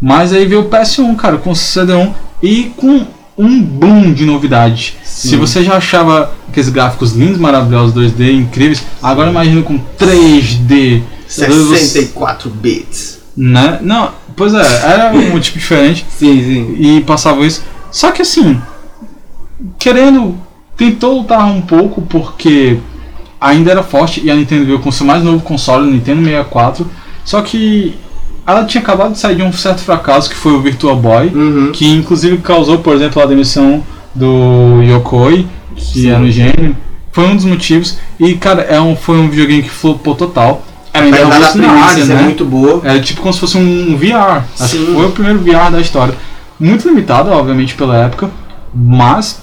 Mas aí veio o PS1, cara, com o CD1 e com um boom de novidade. Se você já achava aqueles gráficos lindos, maravilhosos, 2D, incríveis, agora imagina com 3D. 64 bits. Né? Não, pois é, era um tipo diferente Sim, sim. e passava isso. Só que assim, querendo, tentou lutar um pouco porque ainda era forte e a Nintendo veio com o seu mais novo console, o Nintendo 64. Só que ela tinha acabado de sair de um certo fracasso que foi o Virtual Boy, Uhum. que inclusive causou, por exemplo, a demissão do Yokoi, que Sim. era um gênio. Foi um dos motivos. E cara, é um, foi um videogame que flopou total. Era uma ideia Apesar da revolucionária, premissa ser né? muito boa. É tipo como se fosse um VR. Acho Sim. que foi o primeiro VR da história. Muito limitado, obviamente, pela época, mas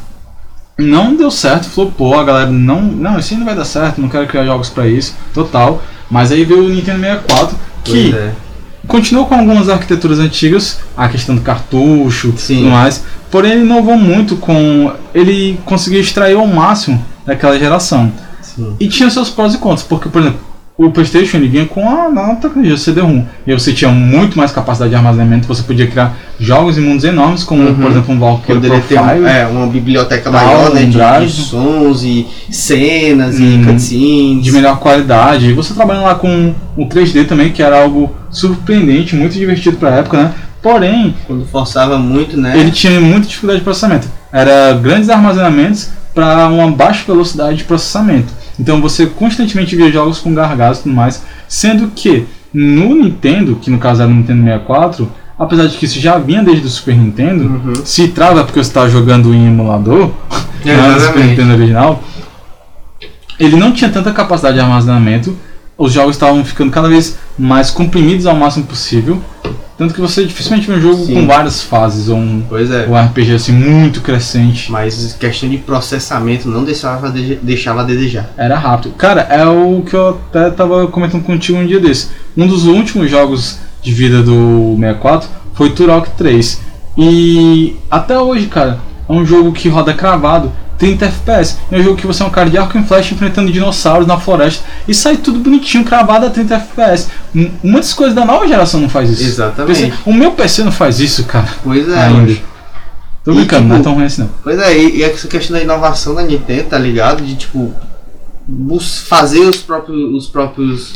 não deu certo, flopou. A galera não, não, isso aí não vai dar certo, não quero criar jogos pra isso, total. Mas aí veio o Nintendo 64, que é. Continuou com algumas arquiteturas antigas, a questão do cartucho e Sim. tudo mais, porém ele inovou muito com. Ele conseguiu extrair ao máximo daquela geração. Sim. E tinha seus prós e contras, porque, por exemplo, o PlayStation ele vinha com a nova tecnologia CD-ROM. E você tinha muito mais capacidade de armazenamento, você podia criar jogos em mundos enormes, como, Uhum. por exemplo, um Valkyrie Poderia ter Profile. é, uma biblioteca maior, né? De, de sons e cenas Hum, e cutscenes. de melhor qualidade. E você trabalhando lá com o 3D também, que era algo surpreendente, muito divertido pra época, né? Porém, Quando forçava muito, né? ele tinha muita dificuldade de processamento. Era grandes armazenamentos para uma baixa velocidade de processamento. Então você constantemente via jogos com gargalos e tudo mais, sendo que no Nintendo, que no caso era o Nintendo 64, apesar de que isso já vinha desde o Super Nintendo, Uhum. se trava porque você está jogando em emulador, não é do Super. Nintendo original, ele não tinha tanta capacidade de armazenamento, os jogos estavam ficando cada vez mais comprimidos ao máximo possível, tanto que você dificilmente vê um jogo Sim. com várias fases ou um, é. um RPG assim muito crescente. Mas questão de processamento não deixava, de- deixava a desejar. Era rápido. Cara, é o que eu até tava comentando contigo um dia desse. Um dos últimos jogos de vida do 64 foi Turok 3. E até hoje, cara, é um jogo que roda cravado, 30 FPS. É um jogo que você é um cara de arco e flecha enfrentando dinossauros na floresta e sai tudo bonitinho, cravado a 30 FPS. Muitas coisas da nova geração não faz isso. Exatamente. PC o meu PC não faz isso, cara. Pois é, Ainda. Tô E, brincando, não é tipo, tão ruim assim não. Pois é, e, e essa questão da inovação da Nintendo, tá ligado? De tipo. Fazer os próprios, os próprios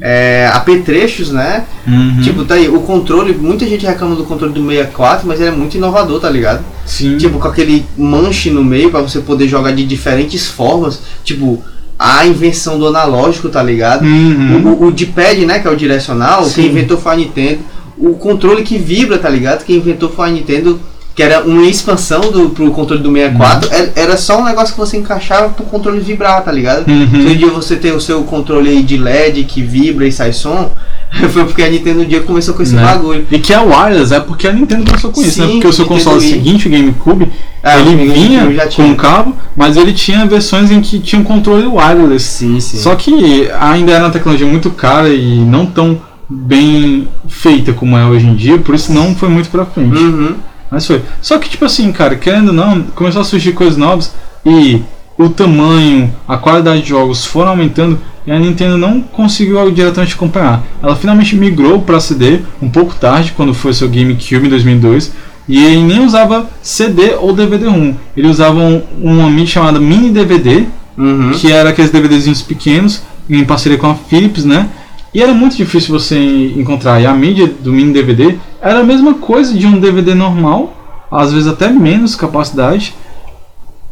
é, apetrechos, né? Uhum. Tipo, tá aí, o controle, muita gente reclama do controle do 64, mas ele é muito inovador, tá ligado? Sim. Tipo, com aquele manche no meio pra você poder jogar de diferentes formas. Tipo, a invenção do analógico, tá ligado? Uhum. O, o D-pad, né, que é o direcional, Sim. quem inventou foi a Nintendo. O controle que vibra, tá ligado? Quem inventou foi a Nintendo, que era uma expansão do, pro controle do 64. Era, era só um negócio que você encaixava pro controle vibrar, tá ligado? Uhum. Se um dia você tem o seu controle aí de LED que vibra e sai som, foi porque a Nintendo um dia começou com esse Né? bagulho. E que é wireless, é porque a Nintendo começou com isso, né? Sim, Porque o seu Nintendo console Wii. seguinte, o GameCube, Ah, ele vinha já com um cabo, mas ele tinha versões em que tinha um controle wireless. Sim, sim. Só que ainda era uma tecnologia muito cara e não tão bem feita como é hoje em dia, por isso não foi muito pra frente. Uhum. Mas foi. Só que, tipo assim, cara, querendo ou não, começou a surgir coisas novas e o tamanho, a qualidade de jogos foram aumentando e a Nintendo não conseguiu diretamente acompanhar. Ela finalmente migrou para CD um pouco tarde, quando foi seu GameCube em 2002, e ele nem usava CD ou DVD-ROM. Ele usava um, uma mídia chamada Mini DVD, Uhum. que era aqueles DVDzinhos pequenos, em parceria com a Philips, né? E era muito difícil você encontrar. E a mídia do mini DVD era a mesma coisa de um DVD normal, às vezes até menos capacidade,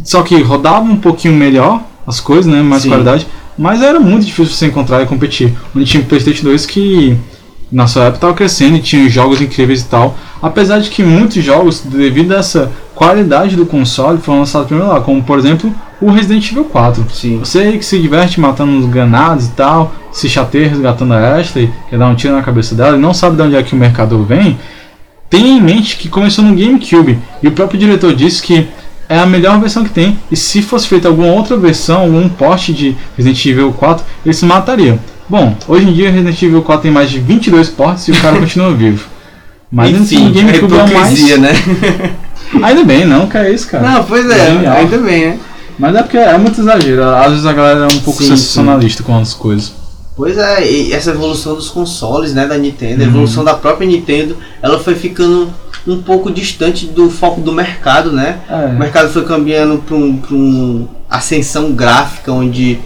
só que rodava um pouquinho melhor as coisas, né? Mais Sim. qualidade, mas era muito difícil você encontrar e competir. Onde tinha o PlayStation 2 que na sua época estava crescendo e tinha jogos incríveis e tal. Apesar de que muitos jogos, devido a essa qualidade do console, foram lançados primeiro lá, como por exemplo o Resident Evil 4. Sim. Você que se diverte matando os ganados e tal, se chateia resgatando a Ashley, quer dar um tiro na cabeça dela e não sabe de onde é que o mercado vem, tenha em mente que começou no GameCube e o próprio diretor disse que é a melhor versão que tem e se fosse feita alguma outra versão, algum porte de Resident Evil 4, ele se mataria. Bom, hoje em dia Resident Evil 4 tem mais de 22 portes e o cara continua vivo. Mas Enfim, o GameCube é o mais. né? Ainda bem, não, que é isso, cara. Não, pois é, Genial. ainda bem, né? Mas é porque é muito exagero. Às vezes a galera é um pouco Sim, sensacionalista com as coisas. Pois é, e essa evolução dos consoles, né, da Nintendo, a Uhum. evolução da própria Nintendo, ela foi ficando um pouco distante do foco do mercado, né? O É. mercado foi caminhando para um, pra um ascensão gráfica, onde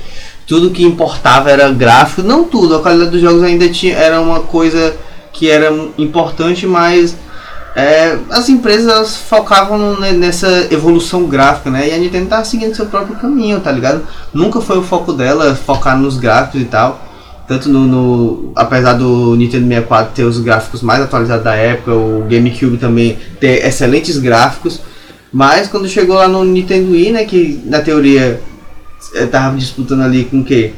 tudo que importava era gráfico. Não tudo, a qualidade dos jogos ainda tinha, era uma coisa que era importante, mas é, as empresas focavam nessa evolução gráfica, né? E a Nintendo tá seguindo seu próprio caminho, tá ligado? Nunca foi o foco dela focar nos gráficos e tal. Tanto no, no- Apesar do Nintendo 64 ter os gráficos mais atualizados da época, o GameCube também ter excelentes gráficos. Mas quando chegou lá no Nintendo Wii, né? Que na teoria eh, tava disputando ali com o quê?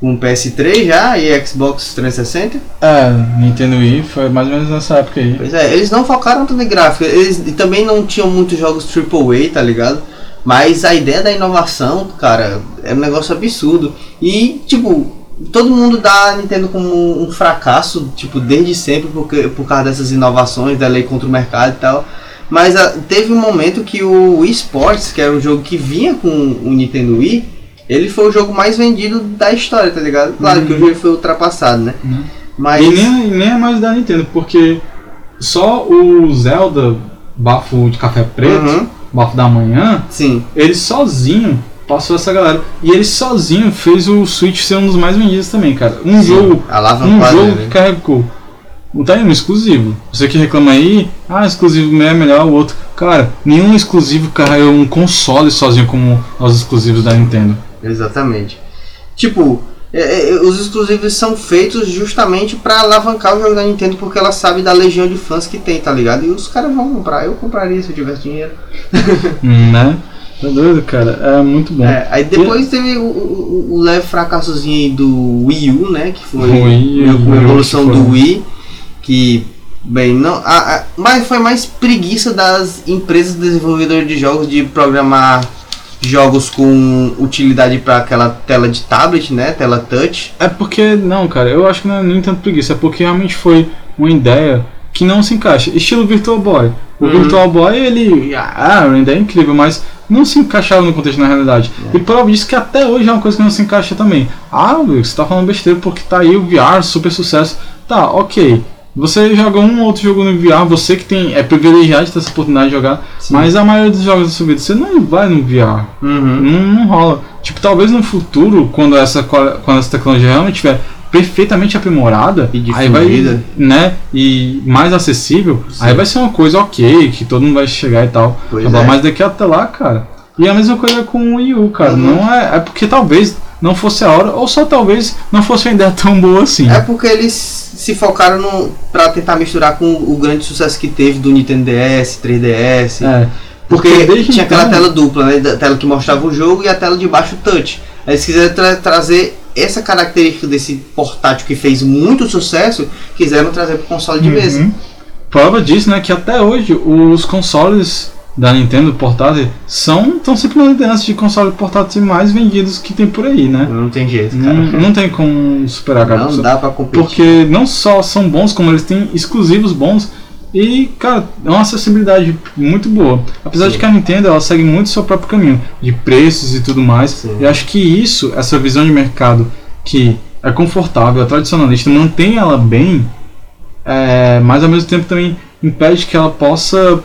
Com o PS3 já e Xbox 360. É, Nintendo Wii foi mais ou menos nessa época aí. Pois é, eles não focaram tanto em gráfico, eles e também não tinham muitos jogos AAA, tá ligado? Mas a ideia da inovação, cara, é um negócio absurdo. E, tipo, todo mundo dá a Nintendo como um fracasso, tipo, desde sempre, porque, por causa dessas inovações, da lei contra o mercado e tal. Mas ah, teve um momento que o Wii Sports, que era um jogo que vinha com o Nintendo Wii, ele foi o jogo mais vendido da história, tá ligado? Claro que o jogo foi ultrapassado, né? Uhum. Mas. E nem, nem é mais da Nintendo, porque só o Zelda Bafo de Café Preto, Uhum, Bafo da Manhã, sim. ele sozinho passou essa galera. E ele sozinho fez o Switch ser um dos mais vendidos também, cara. Um Sim, jogo, um jogo né? que carregou. Não tá aí um exclusivo. Você que reclama aí, ah, exclusivo é melhor o outro. Cara, nenhum exclusivo carrega um console sozinho como os exclusivos da Nintendo. Exatamente. Tipo, é, é, os exclusivos são feitos justamente pra alavancar o jogo da Nintendo, porque ela sabe da legião de fãs que tem, tá ligado? E os caras vão comprar. Eu compraria se eu tivesse dinheiro. né? Tá doido, cara? É muito bom. É, aí depois teve o, o, o leve fracassozinho aí do Wii U, né? Que foi Wii, a evolução foi. do Wii. Que, bem, não. A, a- mas foi mais preguiça das empresas desenvolvedoras de jogos de programar jogos com utilidade para aquela tela de tablet, né? Tela touch. É porque, não, cara, eu acho que não é nem tanto preguiça, é porque realmente foi uma ideia que não se encaixa. Estilo Virtual Boy. O Uhum. Virtual Boy, ele. Ah, é uma ideia incrível, mas não se encaixava no contexto na realidade. É. E prova disso que até hoje é uma coisa que não se encaixa também. Ah, Luiz, você tá falando besteira porque tá aí o VR, super sucesso. Tá, ok. Você joga um ou outro jogo no VR, você que tem é privilegiado de ter essa oportunidade de jogar, Sim. mas a maioria dos jogos da sua vida você não vai no VR. Uhum. Não, não rola. Tipo, talvez no futuro, quando essa, quando essa tecnologia realmente estiver perfeitamente aprimorada, E aí vai, né, e mais acessível, Sim. aí vai ser uma coisa ok, que todo mundo vai chegar e tal. Pois é. Mas daqui até lá, cara. E a mesma coisa com o Wii U, cara. Uhum. Não é, é porque talvez não fosse a hora, ou só talvez não fosse uma ideia tão boa assim. É porque eles se focaram no, pra tentar misturar com o grande sucesso que teve do Nintendo DS, 3DS. É. Porque, desde tinha aquela então- tela dupla, né? Da tela que mostrava o jogo e a tela de baixo touch. Aí Eles quiseram tra- trazer essa característica desse portátil que fez muito sucesso, quiseram trazer pro console de mesa. Uhum. Prova disso, né, que até hoje os consoles da Nintendo portátil são estão sempre na liderança de consoles portáteis mais vendidos que tem por aí, né? Não tem jeito, Não, cara. não tem como superar, cara. Não dá pra competir. Porque não só são bons, como eles têm exclusivos bons e, cara, é uma acessibilidade muito boa. Apesar Sim. de que a Nintendo ela segue muito seu próprio caminho de preços e tudo mais. Sim. E acho que isso, essa visão de mercado que é confortável, é tradicionalista, mantém ela bem, é, mas ao mesmo tempo também impede que ela possa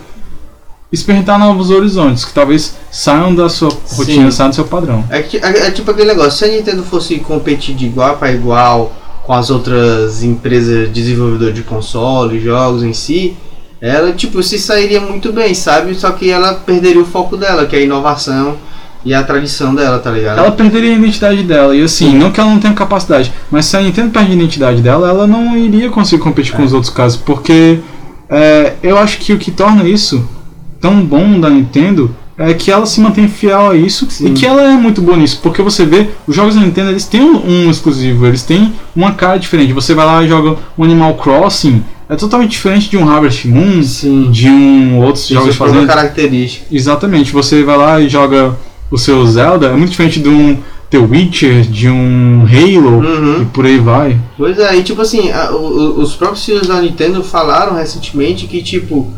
experimentar novos horizontes, que talvez saiam da sua Sim. rotina, saiam do seu padrão. É, é- é tipo aquele negócio, se a Nintendo fosse competir de igual para igual com as outras empresas desenvolvedoras de console, jogos em si, ela tipo se sairia muito bem, sabe? Só que ela perderia o foco dela, que é a inovação e a tradição dela, tá ligado? Ela perderia a identidade dela. E assim, não que ela não tenha capacidade, mas se a Nintendo perde a identidade dela, ela não iria conseguir competir com É. os outros casos. Porque é, eu acho que o que torna isso tão bom da Nintendo é que ela se mantém fiel a isso Sim. e que ela é muito boa nisso. Porque você vê, os jogos da Nintendo eles têm um, um exclusivo, eles têm uma cara diferente. Você vai lá e joga um Animal Crossing, é totalmente diferente de um Harvest Moon, Sim. de um outros Tem jogos sua própria fazendo. característica. Exatamente, você vai lá e joga o seu Zelda, é muito diferente de um The Witcher, de um Halo Uhum. e por aí vai. Pois é, e tipo assim, a- o- os próprios CEOs da Nintendo falaram recentemente que tipo,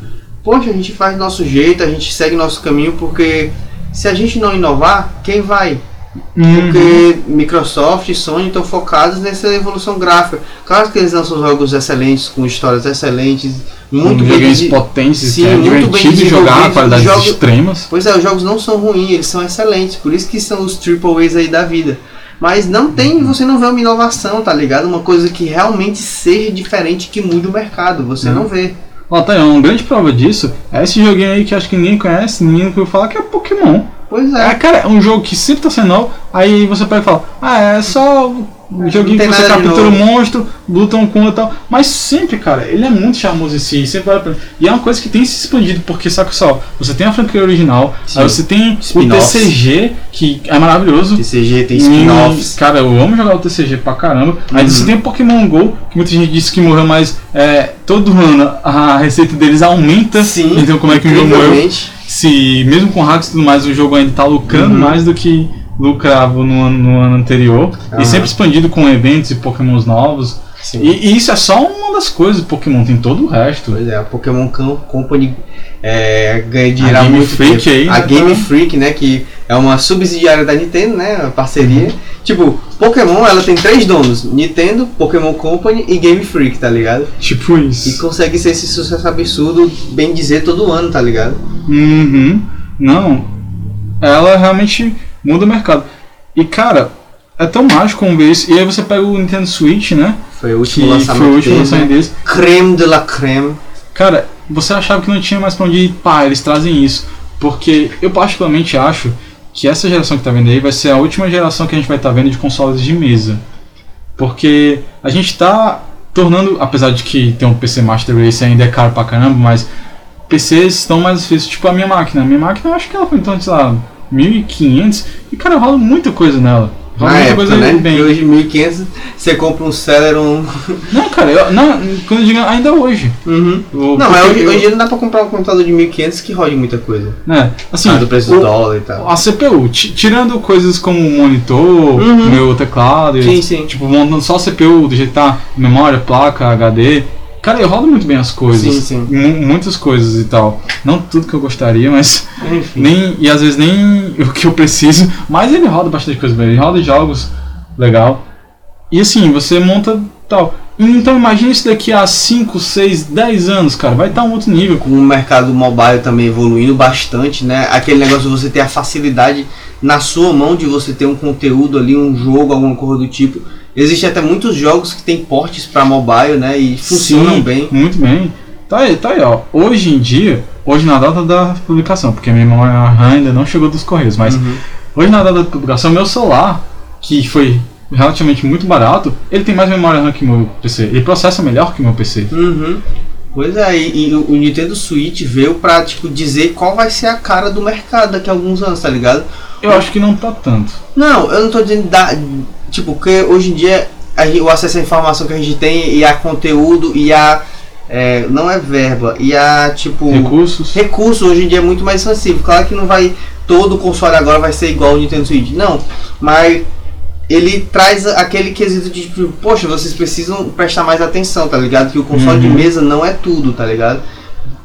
poxa, a gente faz nosso jeito, a gente segue nosso caminho, porque se a gente não inovar, quem vai? Uhum. Porque Microsoft e Sony estão focados nessa evolução gráfica. Claro que eles lançam jogos excelentes, com histórias excelentes, muito bem games desi- potentes, Sim, é muito bem de jogar, qualidades jogos- extremas. Pois é, os jogos não são ruins, eles são excelentes, por isso que são os triple A's aí da vida. Mas não tem, você não vê uma inovação, tá ligado? Uma coisa que realmente seja diferente, que mude o mercado, você Não. não vê. Ó, tá aí, uma grande prova disso é esse joguinho aí que acho que ninguém conhece, ninguém nunca ouviu falar, que é Pokémon. Pois É, é. cara, é um jogo que sempre tá sendo novo, aí você pega e fala, ah, é só um joguinho que você captura novo. monstro, luta um com o outro e tal. Mas sempre, cara, ele é muito charmoso em si, sempre vale a pena. E é uma coisa que tem se expandido, porque, saca só, você tem a franquia original, Sim. aí você tem o. TCG, que é maravilhoso. TCG tem E, spin-offs. Cara, eu amo jogar o TCG pra caramba. Aí Uhum. você tem o Pokémon GO, que muita gente disse que morreu, mas é, todo ano a receita deles aumenta. Sim, Então como é que o jogo morreu? Se mesmo com hacks e tudo mais, o jogo ainda tá lucrando Uhum. mais do que lucrava no, ano- no ano anterior. E sempre expandido com eventos e Pokémons novos. E, e isso é só uma das coisas Pokémon, tem todo o resto. Pois é, a Pokémon Com- Company é, ganha A dinheiro há Game muito Freak tempo. aí, a né, Game tá- Freak, né, que é uma subsidiária da Nintendo, né, uma parceria. Tipo, Pokémon, ela tem três donos, Nintendo, Pokémon Company e Game Freak, tá ligado? Tipo E isso. consegue ser esse sucesso absurdo, bem dizer, todo ano, tá ligado? Uhum. Não. Ela realmente muda o mercado. E cara, é tão mágico como ver isso. E aí você pega o Nintendo Switch, né? Foi o Que último foi o lançamento último lançamento né? deles. Creme de la creme. Cara, você achava que não tinha mais pra onde ir? Pá, eles trazem isso. Porque eu particularmente acho que essa geração que tá vendo aí vai ser a última geração que a gente vai estar tá vendo de consoles de mesa. Porque a gente tá tornando, apesar de que tem um PC Master Race ainda é caro pra caramba, mas PCs estão mais difíceis, tipo a minha máquina. A minha máquina eu acho que ela foi então, sei lá, 1500 e cara, rola muita coisa nela. Na época, coisa né? Bem. hoje 1500 você compra um Celeron. Não, cara, eu, não, quando eu digo ainda hoje. Uhum. Não, mas hoje, hoje não dá pra comprar um computador de 1500 que rode muita coisa. É, assim. Ah, do preço o, do dólar e tal. A CPU, tirando coisas como monitor, uhum. meu teclado, sim, sim. tipo, montando só a CPU do jeito que tá, memória, placa, HD. Cara, eu rodo muito bem as coisas. Sim, sim. Muitas coisas e tal. Não tudo que eu gostaria, mas. Enfim. Nem, e às vezes nem o que eu preciso. Mas ele roda bastante coisa bem. Ele roda jogos legal. E assim, você monta tal. Então imagine isso daqui a 5, 6, 10 anos, cara. Vai estar um outro nível. Com o mercado mobile também evoluindo bastante, né? Aquele negócio de você ter a facilidade na sua mão de você ter um conteúdo ali, um jogo, alguma coisa do tipo Existem até muitos jogos que tem portes para mobile, né? E funcionam Sim, bem. Muito bem. Tá aí, tá aí, ó. Hoje em dia, hoje na data da publicação, porque a minha memória ainda não chegou dos correios, mas uhum. hoje na data da publicação, meu celular, que foi relativamente muito barato, ele tem mais memória RAM que o meu PC. Ele processa melhor que o meu PC. Uhum. Pois é, e, e, o Nintendo Switch veio pra tipo, dizer qual vai ser a cara do mercado daqui a alguns anos, tá ligado? Eu acho que não tá tanto. Não, eu não tô dizendo da, Tipo, porque hoje em dia a, o acesso à informação que a gente tem e a conteúdo e a. É, não é verba, e a tipo. Recursos. Recursos hoje em dia é muito mais sensível. Claro que não vai. Todo console agora vai ser igual ao Nintendo Switch. Não. Mas ele traz aquele quesito de tipo, poxa, vocês precisam prestar mais atenção, tá ligado? Que o console uhum. de mesa não é tudo, tá ligado?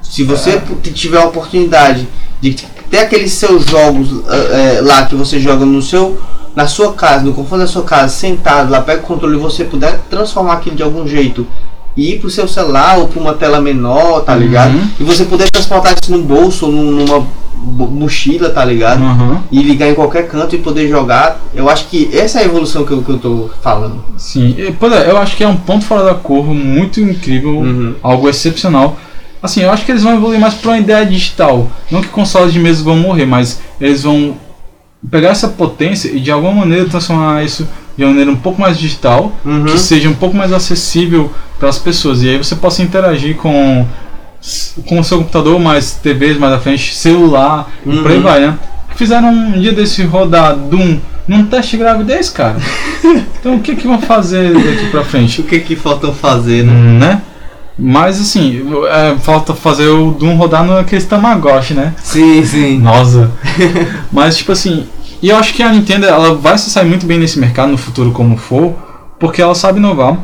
Se você é. tiver a oportunidade de ter aqueles seus jogos é, lá que você joga no seu na sua casa, no conforto da sua casa, sentado lá, pega o controle e você puder transformar aquilo de algum jeito e ir pro seu celular ou para uma tela menor, tá ligado? Uhum. E você poder transportar isso no bolso ou numa mochila, tá ligado? Uhum. E ligar em qualquer canto e poder jogar. Eu acho que essa é a evolução que eu, que eu tô falando. Sim, eu acho que é um ponto fora da curva muito incrível, uhum. algo excepcional. Assim, eu acho que eles vão evoluir mais para uma ideia digital. Não que consoles de mesa vão morrer, mas eles vão pegar essa potência e de alguma maneira transformar isso de uma maneira um pouco mais digital, uhum. que seja um pouco mais acessível para as pessoas. E aí você possa interagir com, com o seu computador, mais TVs mais à frente, celular, uhum. e por aí vai, né? Fizeram um dia desse rodar Doom num teste de gravidez, cara. então o que que vão fazer daqui pra frente? O que que faltam fazer, né? né? Mas assim, é, falta fazer o Doom rodar naquele Tamagotchi, né? Sim, sim. Nossa. Mas tipo assim, e eu acho que a Nintendo ela vai se sair muito bem nesse mercado no futuro como for, porque ela sabe inovar,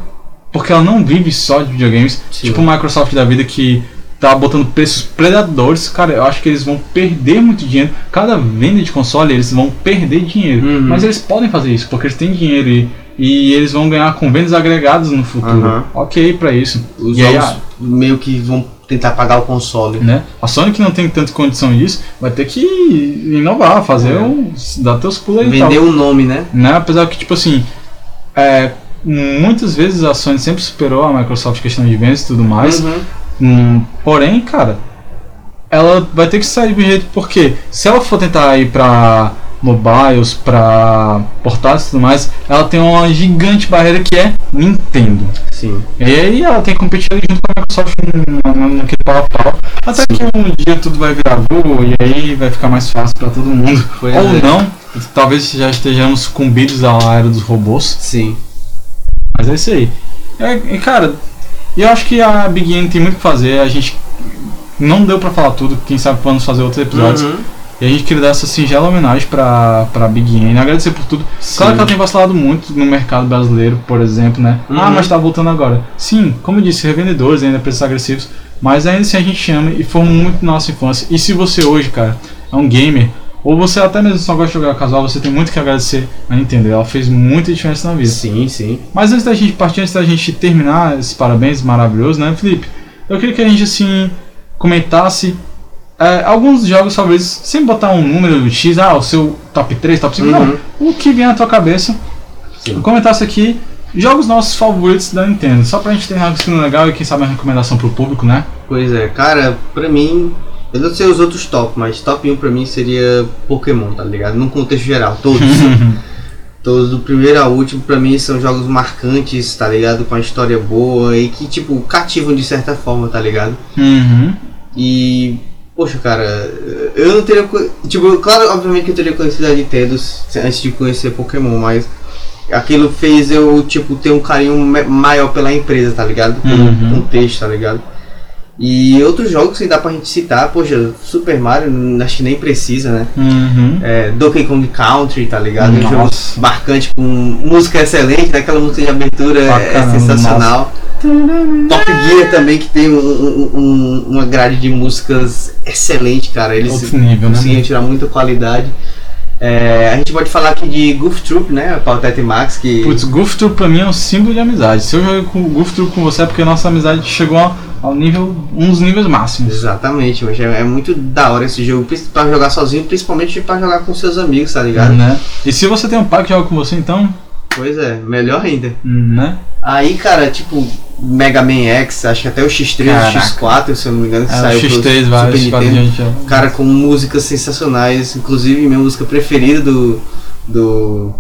porque ela não vive só de videogames, sim. tipo o Microsoft da vida que tá botando preços predadores, cara, eu acho que eles vão perder muito dinheiro. Cada venda de console eles vão perder dinheiro, uhum. mas eles podem fazer isso porque eles têm dinheiro e e eles vão ganhar com vendas agregadas no futuro. Uhum. Ok para isso. Os e jogos aí, meio que vão tentar pagar o console. Né? A Sony que não tem tanta condição disso, vai ter que inovar, fazer é. um, dar teus pulos aí Vender o um nome, né? né? Apesar que, tipo assim, é, muitas vezes a Sony sempre superou a Microsoft em questão de vendas e tudo mais. Uhum. Hum, porém, cara, ela vai ter que sair do jeito porque se ela for tentar ir pra mobiles, para portáteis e tudo mais, ela tem uma gigante barreira que é Nintendo. Sim. E aí ela tem que competir junto com a Microsoft naquele pau a pau. Até Sim. que um dia tudo vai virar Google e aí vai ficar mais fácil para todo mundo. Pois Ou é. não, talvez já estejamos sucumbidos à era dos robôs. Sim. Mas é isso aí. É, cara, eu acho que a Big N tem muito que fazer. A gente não deu para falar tudo. Quem sabe vamos fazer outros episódios. Uhum. E a gente queria dar essa singela homenagem pra, pra Big N, agradecer por tudo. Sim. Claro que ela tem vacilado muito no mercado brasileiro, por exemplo, né? Uhum. Ah, mas tá voltando agora. Sim, como eu disse, revendedores ainda preços agressivos, mas ainda assim a gente chama e foi muito nossa infância. E se você hoje, cara, é um gamer, ou você até mesmo só gosta de jogar casual, você tem muito que agradecer a Nintendo. Ela fez muita diferença na vida. Sim, sim. Mas antes da gente partir, antes da gente terminar esses parabéns maravilhosos, né, Felipe? Eu queria que a gente, assim, comentasse é, alguns jogos, talvez, sem botar um número X, ah, o seu top 3, top 5, uhum. não. O que vem na tua cabeça. Sim. Comentasse aqui jogos nossos favoritos da Nintendo. Só pra gente ter uma discussão legal e quem sabe uma recomendação pro público, né? Pois é, cara, pra mim, Eu não sei os outros top, mas top 1 pra mim seria Pokémon, tá ligado? Num contexto geral, todos. todos, do primeiro ao último, pra mim são jogos marcantes, tá ligado? Com a história boa e que, tipo, cativam de certa forma, tá ligado? Uhum. E, poxa, cara, eu não teria. Tipo, claro, obviamente que eu teria conhecido a Nintendo antes de conhecer Pokémon, mas aquilo fez eu, tipo, ter um carinho ma- maior pela empresa, tá ligado? Pelo Uhum. contexto, tá ligado? E outros jogos que dá pra gente citar, poxa, Super Mario, acho que nem precisa, né? Uhum. É, Donkey Kong Country, tá ligado? Um jogo Nossa. marcante com música excelente, daquela música de abertura é, caramba, sensacional. Top Gear também, que tem um- um- um- uma grade de músicas excelente, cara. Eles nível, né? conseguiam tirar muita qualidade. É, a gente pode falar aqui de Goof Troop, né? Patete Max, que. Putz, Goof Troop pra mim é um símbolo de amizade. Se eu joguei com Goof Troop com você é porque a nossa amizade chegou ao- nível, um dos níveis máximos. Exatamente, mas é, é muito da hora esse jogo, pra jogar sozinho, principalmente pra jogar com seus amigos, tá ligado? Né? E se você tem um pai que joga com você, então, Pois é, melhor ainda. né? Aí, cara, tipo, Mega Man X, acho que até o X3 e o Caraca. X4, se eu não me engano, que É, saiu pro X3 vai, Super X4 Nintendo. gente. ó. Cara, com músicas sensacionais, inclusive minha música preferida do do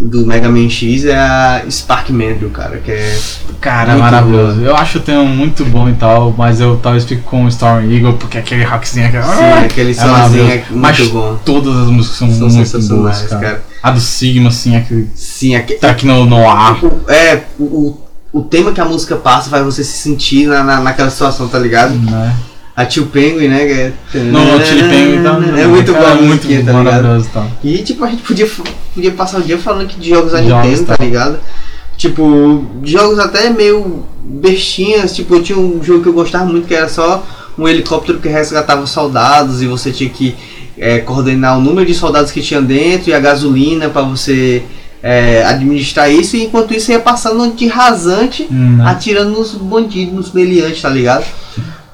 do Mega Man X é a Spark Mandrill, cara, que é Cara, maravilhoso. Eu acho o tema muito bom e tal, mas eu talvez fique com o Storm Eagle, porque aquele rockzinho aquele. sim, aquele somzinho maravilhoso. é muito mas bom. todas as músicas são, São muito sensacionais, boas, cara. cara. A do Sigma, assim, aquele Sim, aqui, tecno noir. o- é o, o, tema que a música passa faz você se sentir na, na, naquela situação, tá ligado? Né? A Tio Penguin, né? que é- No, o Chili Penguin tal. É muito bom muito musiquinha, tá ligado? maravilhoso e tal. E tipo, a gente podia, podia passar o dia falando aqui de jogos da Nintendo, tá. tá ligado? Tipo, jogos até meio bestinhas, tipo, eu tinha um jogo que eu gostava muito que era só um helicóptero que resgatava soldados e você tinha que é, coordenar o número de soldados que tinha dentro e a gasolina pra você é, administrar isso e enquanto isso ia passando de rasante Hum, né? atirando nos bandidos, nos meliantes, tá ligado?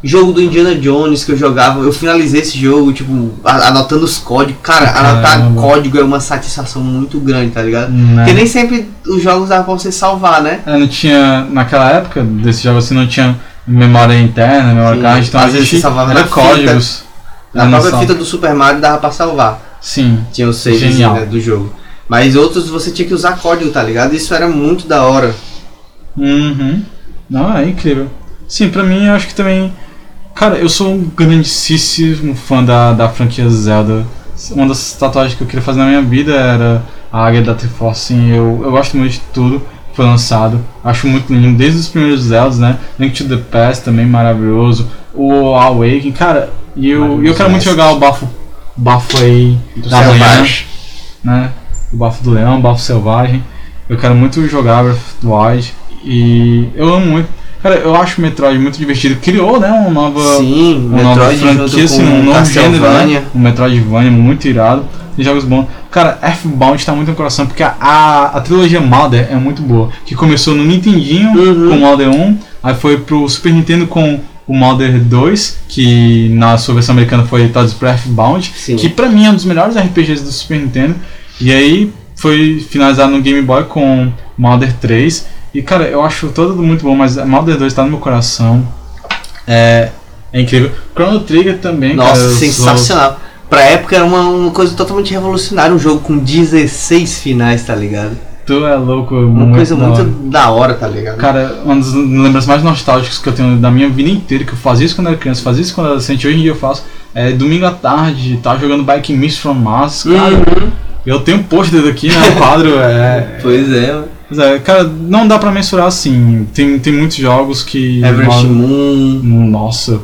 Jogo do Indiana Jones que eu jogava, eu finalizei esse jogo, tipo, anotando os códigos. Cara, anotar Caramba. código é uma satisfação muito grande, tá ligado? Né? Porque nem sempre os jogos dava pra você salvar, né? É, não tinha, naquela época desse jogo assim, não tinha memória interna, memória Sim, card, então às vezes salvava era na fita. códigos. Na própria fita do Super Mario dava pra salvar. Sim. Tinha o save Genial. né, do jogo. Mas outros você tinha que usar código, tá ligado? Isso era muito da hora. Uhum. Não, é incrível. Sim, pra mim eu acho que também. Cara, eu sou um grandíssimo fã da, da franquia Zelda. Uma das tatuagens que eu queria fazer na minha vida era a águia da Triforce. Eu, eu gosto muito de tudo que foi lançado. Acho muito lindo, desde os primeiros Zeldas, né? Link to the Past também maravilhoso. O Awakening, cara, e eu, eu quero muito jogar o bafo, bafo aí Do da manhã Selvagem. né? O bafo do leão, o bafo selvagem. Eu quero muito jogar Breath of the Wild e eu amo muito. Cara, eu acho o Metroid muito divertido. Criou, né, uma nova, Sim, uma nova Metroid franquia, junto assim, um novo gênero, né? Um Metroidvania muito irado. Tem jogos bons. Cara, F-Bound tá muito no coração porque a, a, a trilogia Mother é muito boa. Que começou no Nintendinho Uhum. com o Mother 1, aí foi pro Super Nintendo com o Mother 2, que na sua versão americana foi traduzido pra F-Bound, Sim. que pra mim é um dos melhores RPGs do Super Nintendo. E aí foi finalizado no Game Boy com Mother 3. E cara, eu acho todo muito bom, mas Mother 2 tá no meu coração. É, é incrível. Chrono Trigger também, cara, Nossa, sou- sensacional. Pra época era uma, uma coisa totalmente revolucionária, um jogo com 16 finais, tá ligado? Tu é louco, Uma coisa da muito hora. da hora, tá ligado? Cara, uma das lembranças mais nostálgicas que eu tenho da minha vida inteira, que eu fazia isso quando era criança, fazia isso quando era adolescente, hoje em dia eu faço, é domingo à tarde, tá jogando Bike Miss from Mars, cara, Uhum. eu tenho um pôster aqui, né, o quadro, é... Pois é, mano. É, cara, não dá pra mensurar assim, tem, tem muitos jogos que... Everest Moon. Nossa,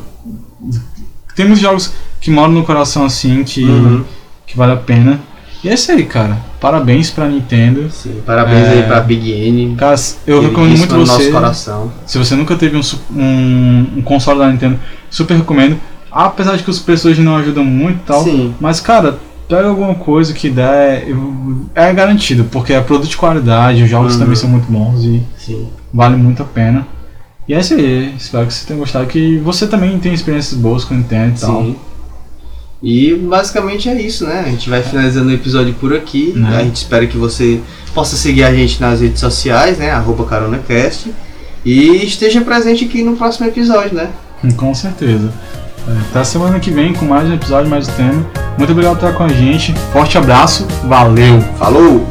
tem muitos jogos que moram no coração assim, que, Uhum. que vale a pena. E é isso aí, cara, parabéns pra Nintendo. Sim, parabéns É. aí pra Big N. Cara, eu recomendo muito no você... nosso coração. Se você nunca teve um, um, um console da Nintendo, super recomendo. Apesar de que os preços hoje não ajudam muito e tal. Sim. Mas, cara, pega alguma coisa que der. eu- É garantido, porque é produto de qualidade, os jogos Uhum. também são muito bons e Sim. vale muito a pena. E é isso aí. Espero que você tenha gostado. Que você também tenha experiências boas com a Nintendo e tal. Sim. E basicamente é isso, né? A gente vai finalizando o episódio por aqui. Né? A gente espera que você possa seguir a gente nas redes sociais, né? Arroba CaronaCast. E esteja presente aqui no próximo episódio, né? Com certeza. Até semana que vem com mais um episódio, mais um tema. Muito obrigado por estar com a gente. Forte abraço, valeu! Falou!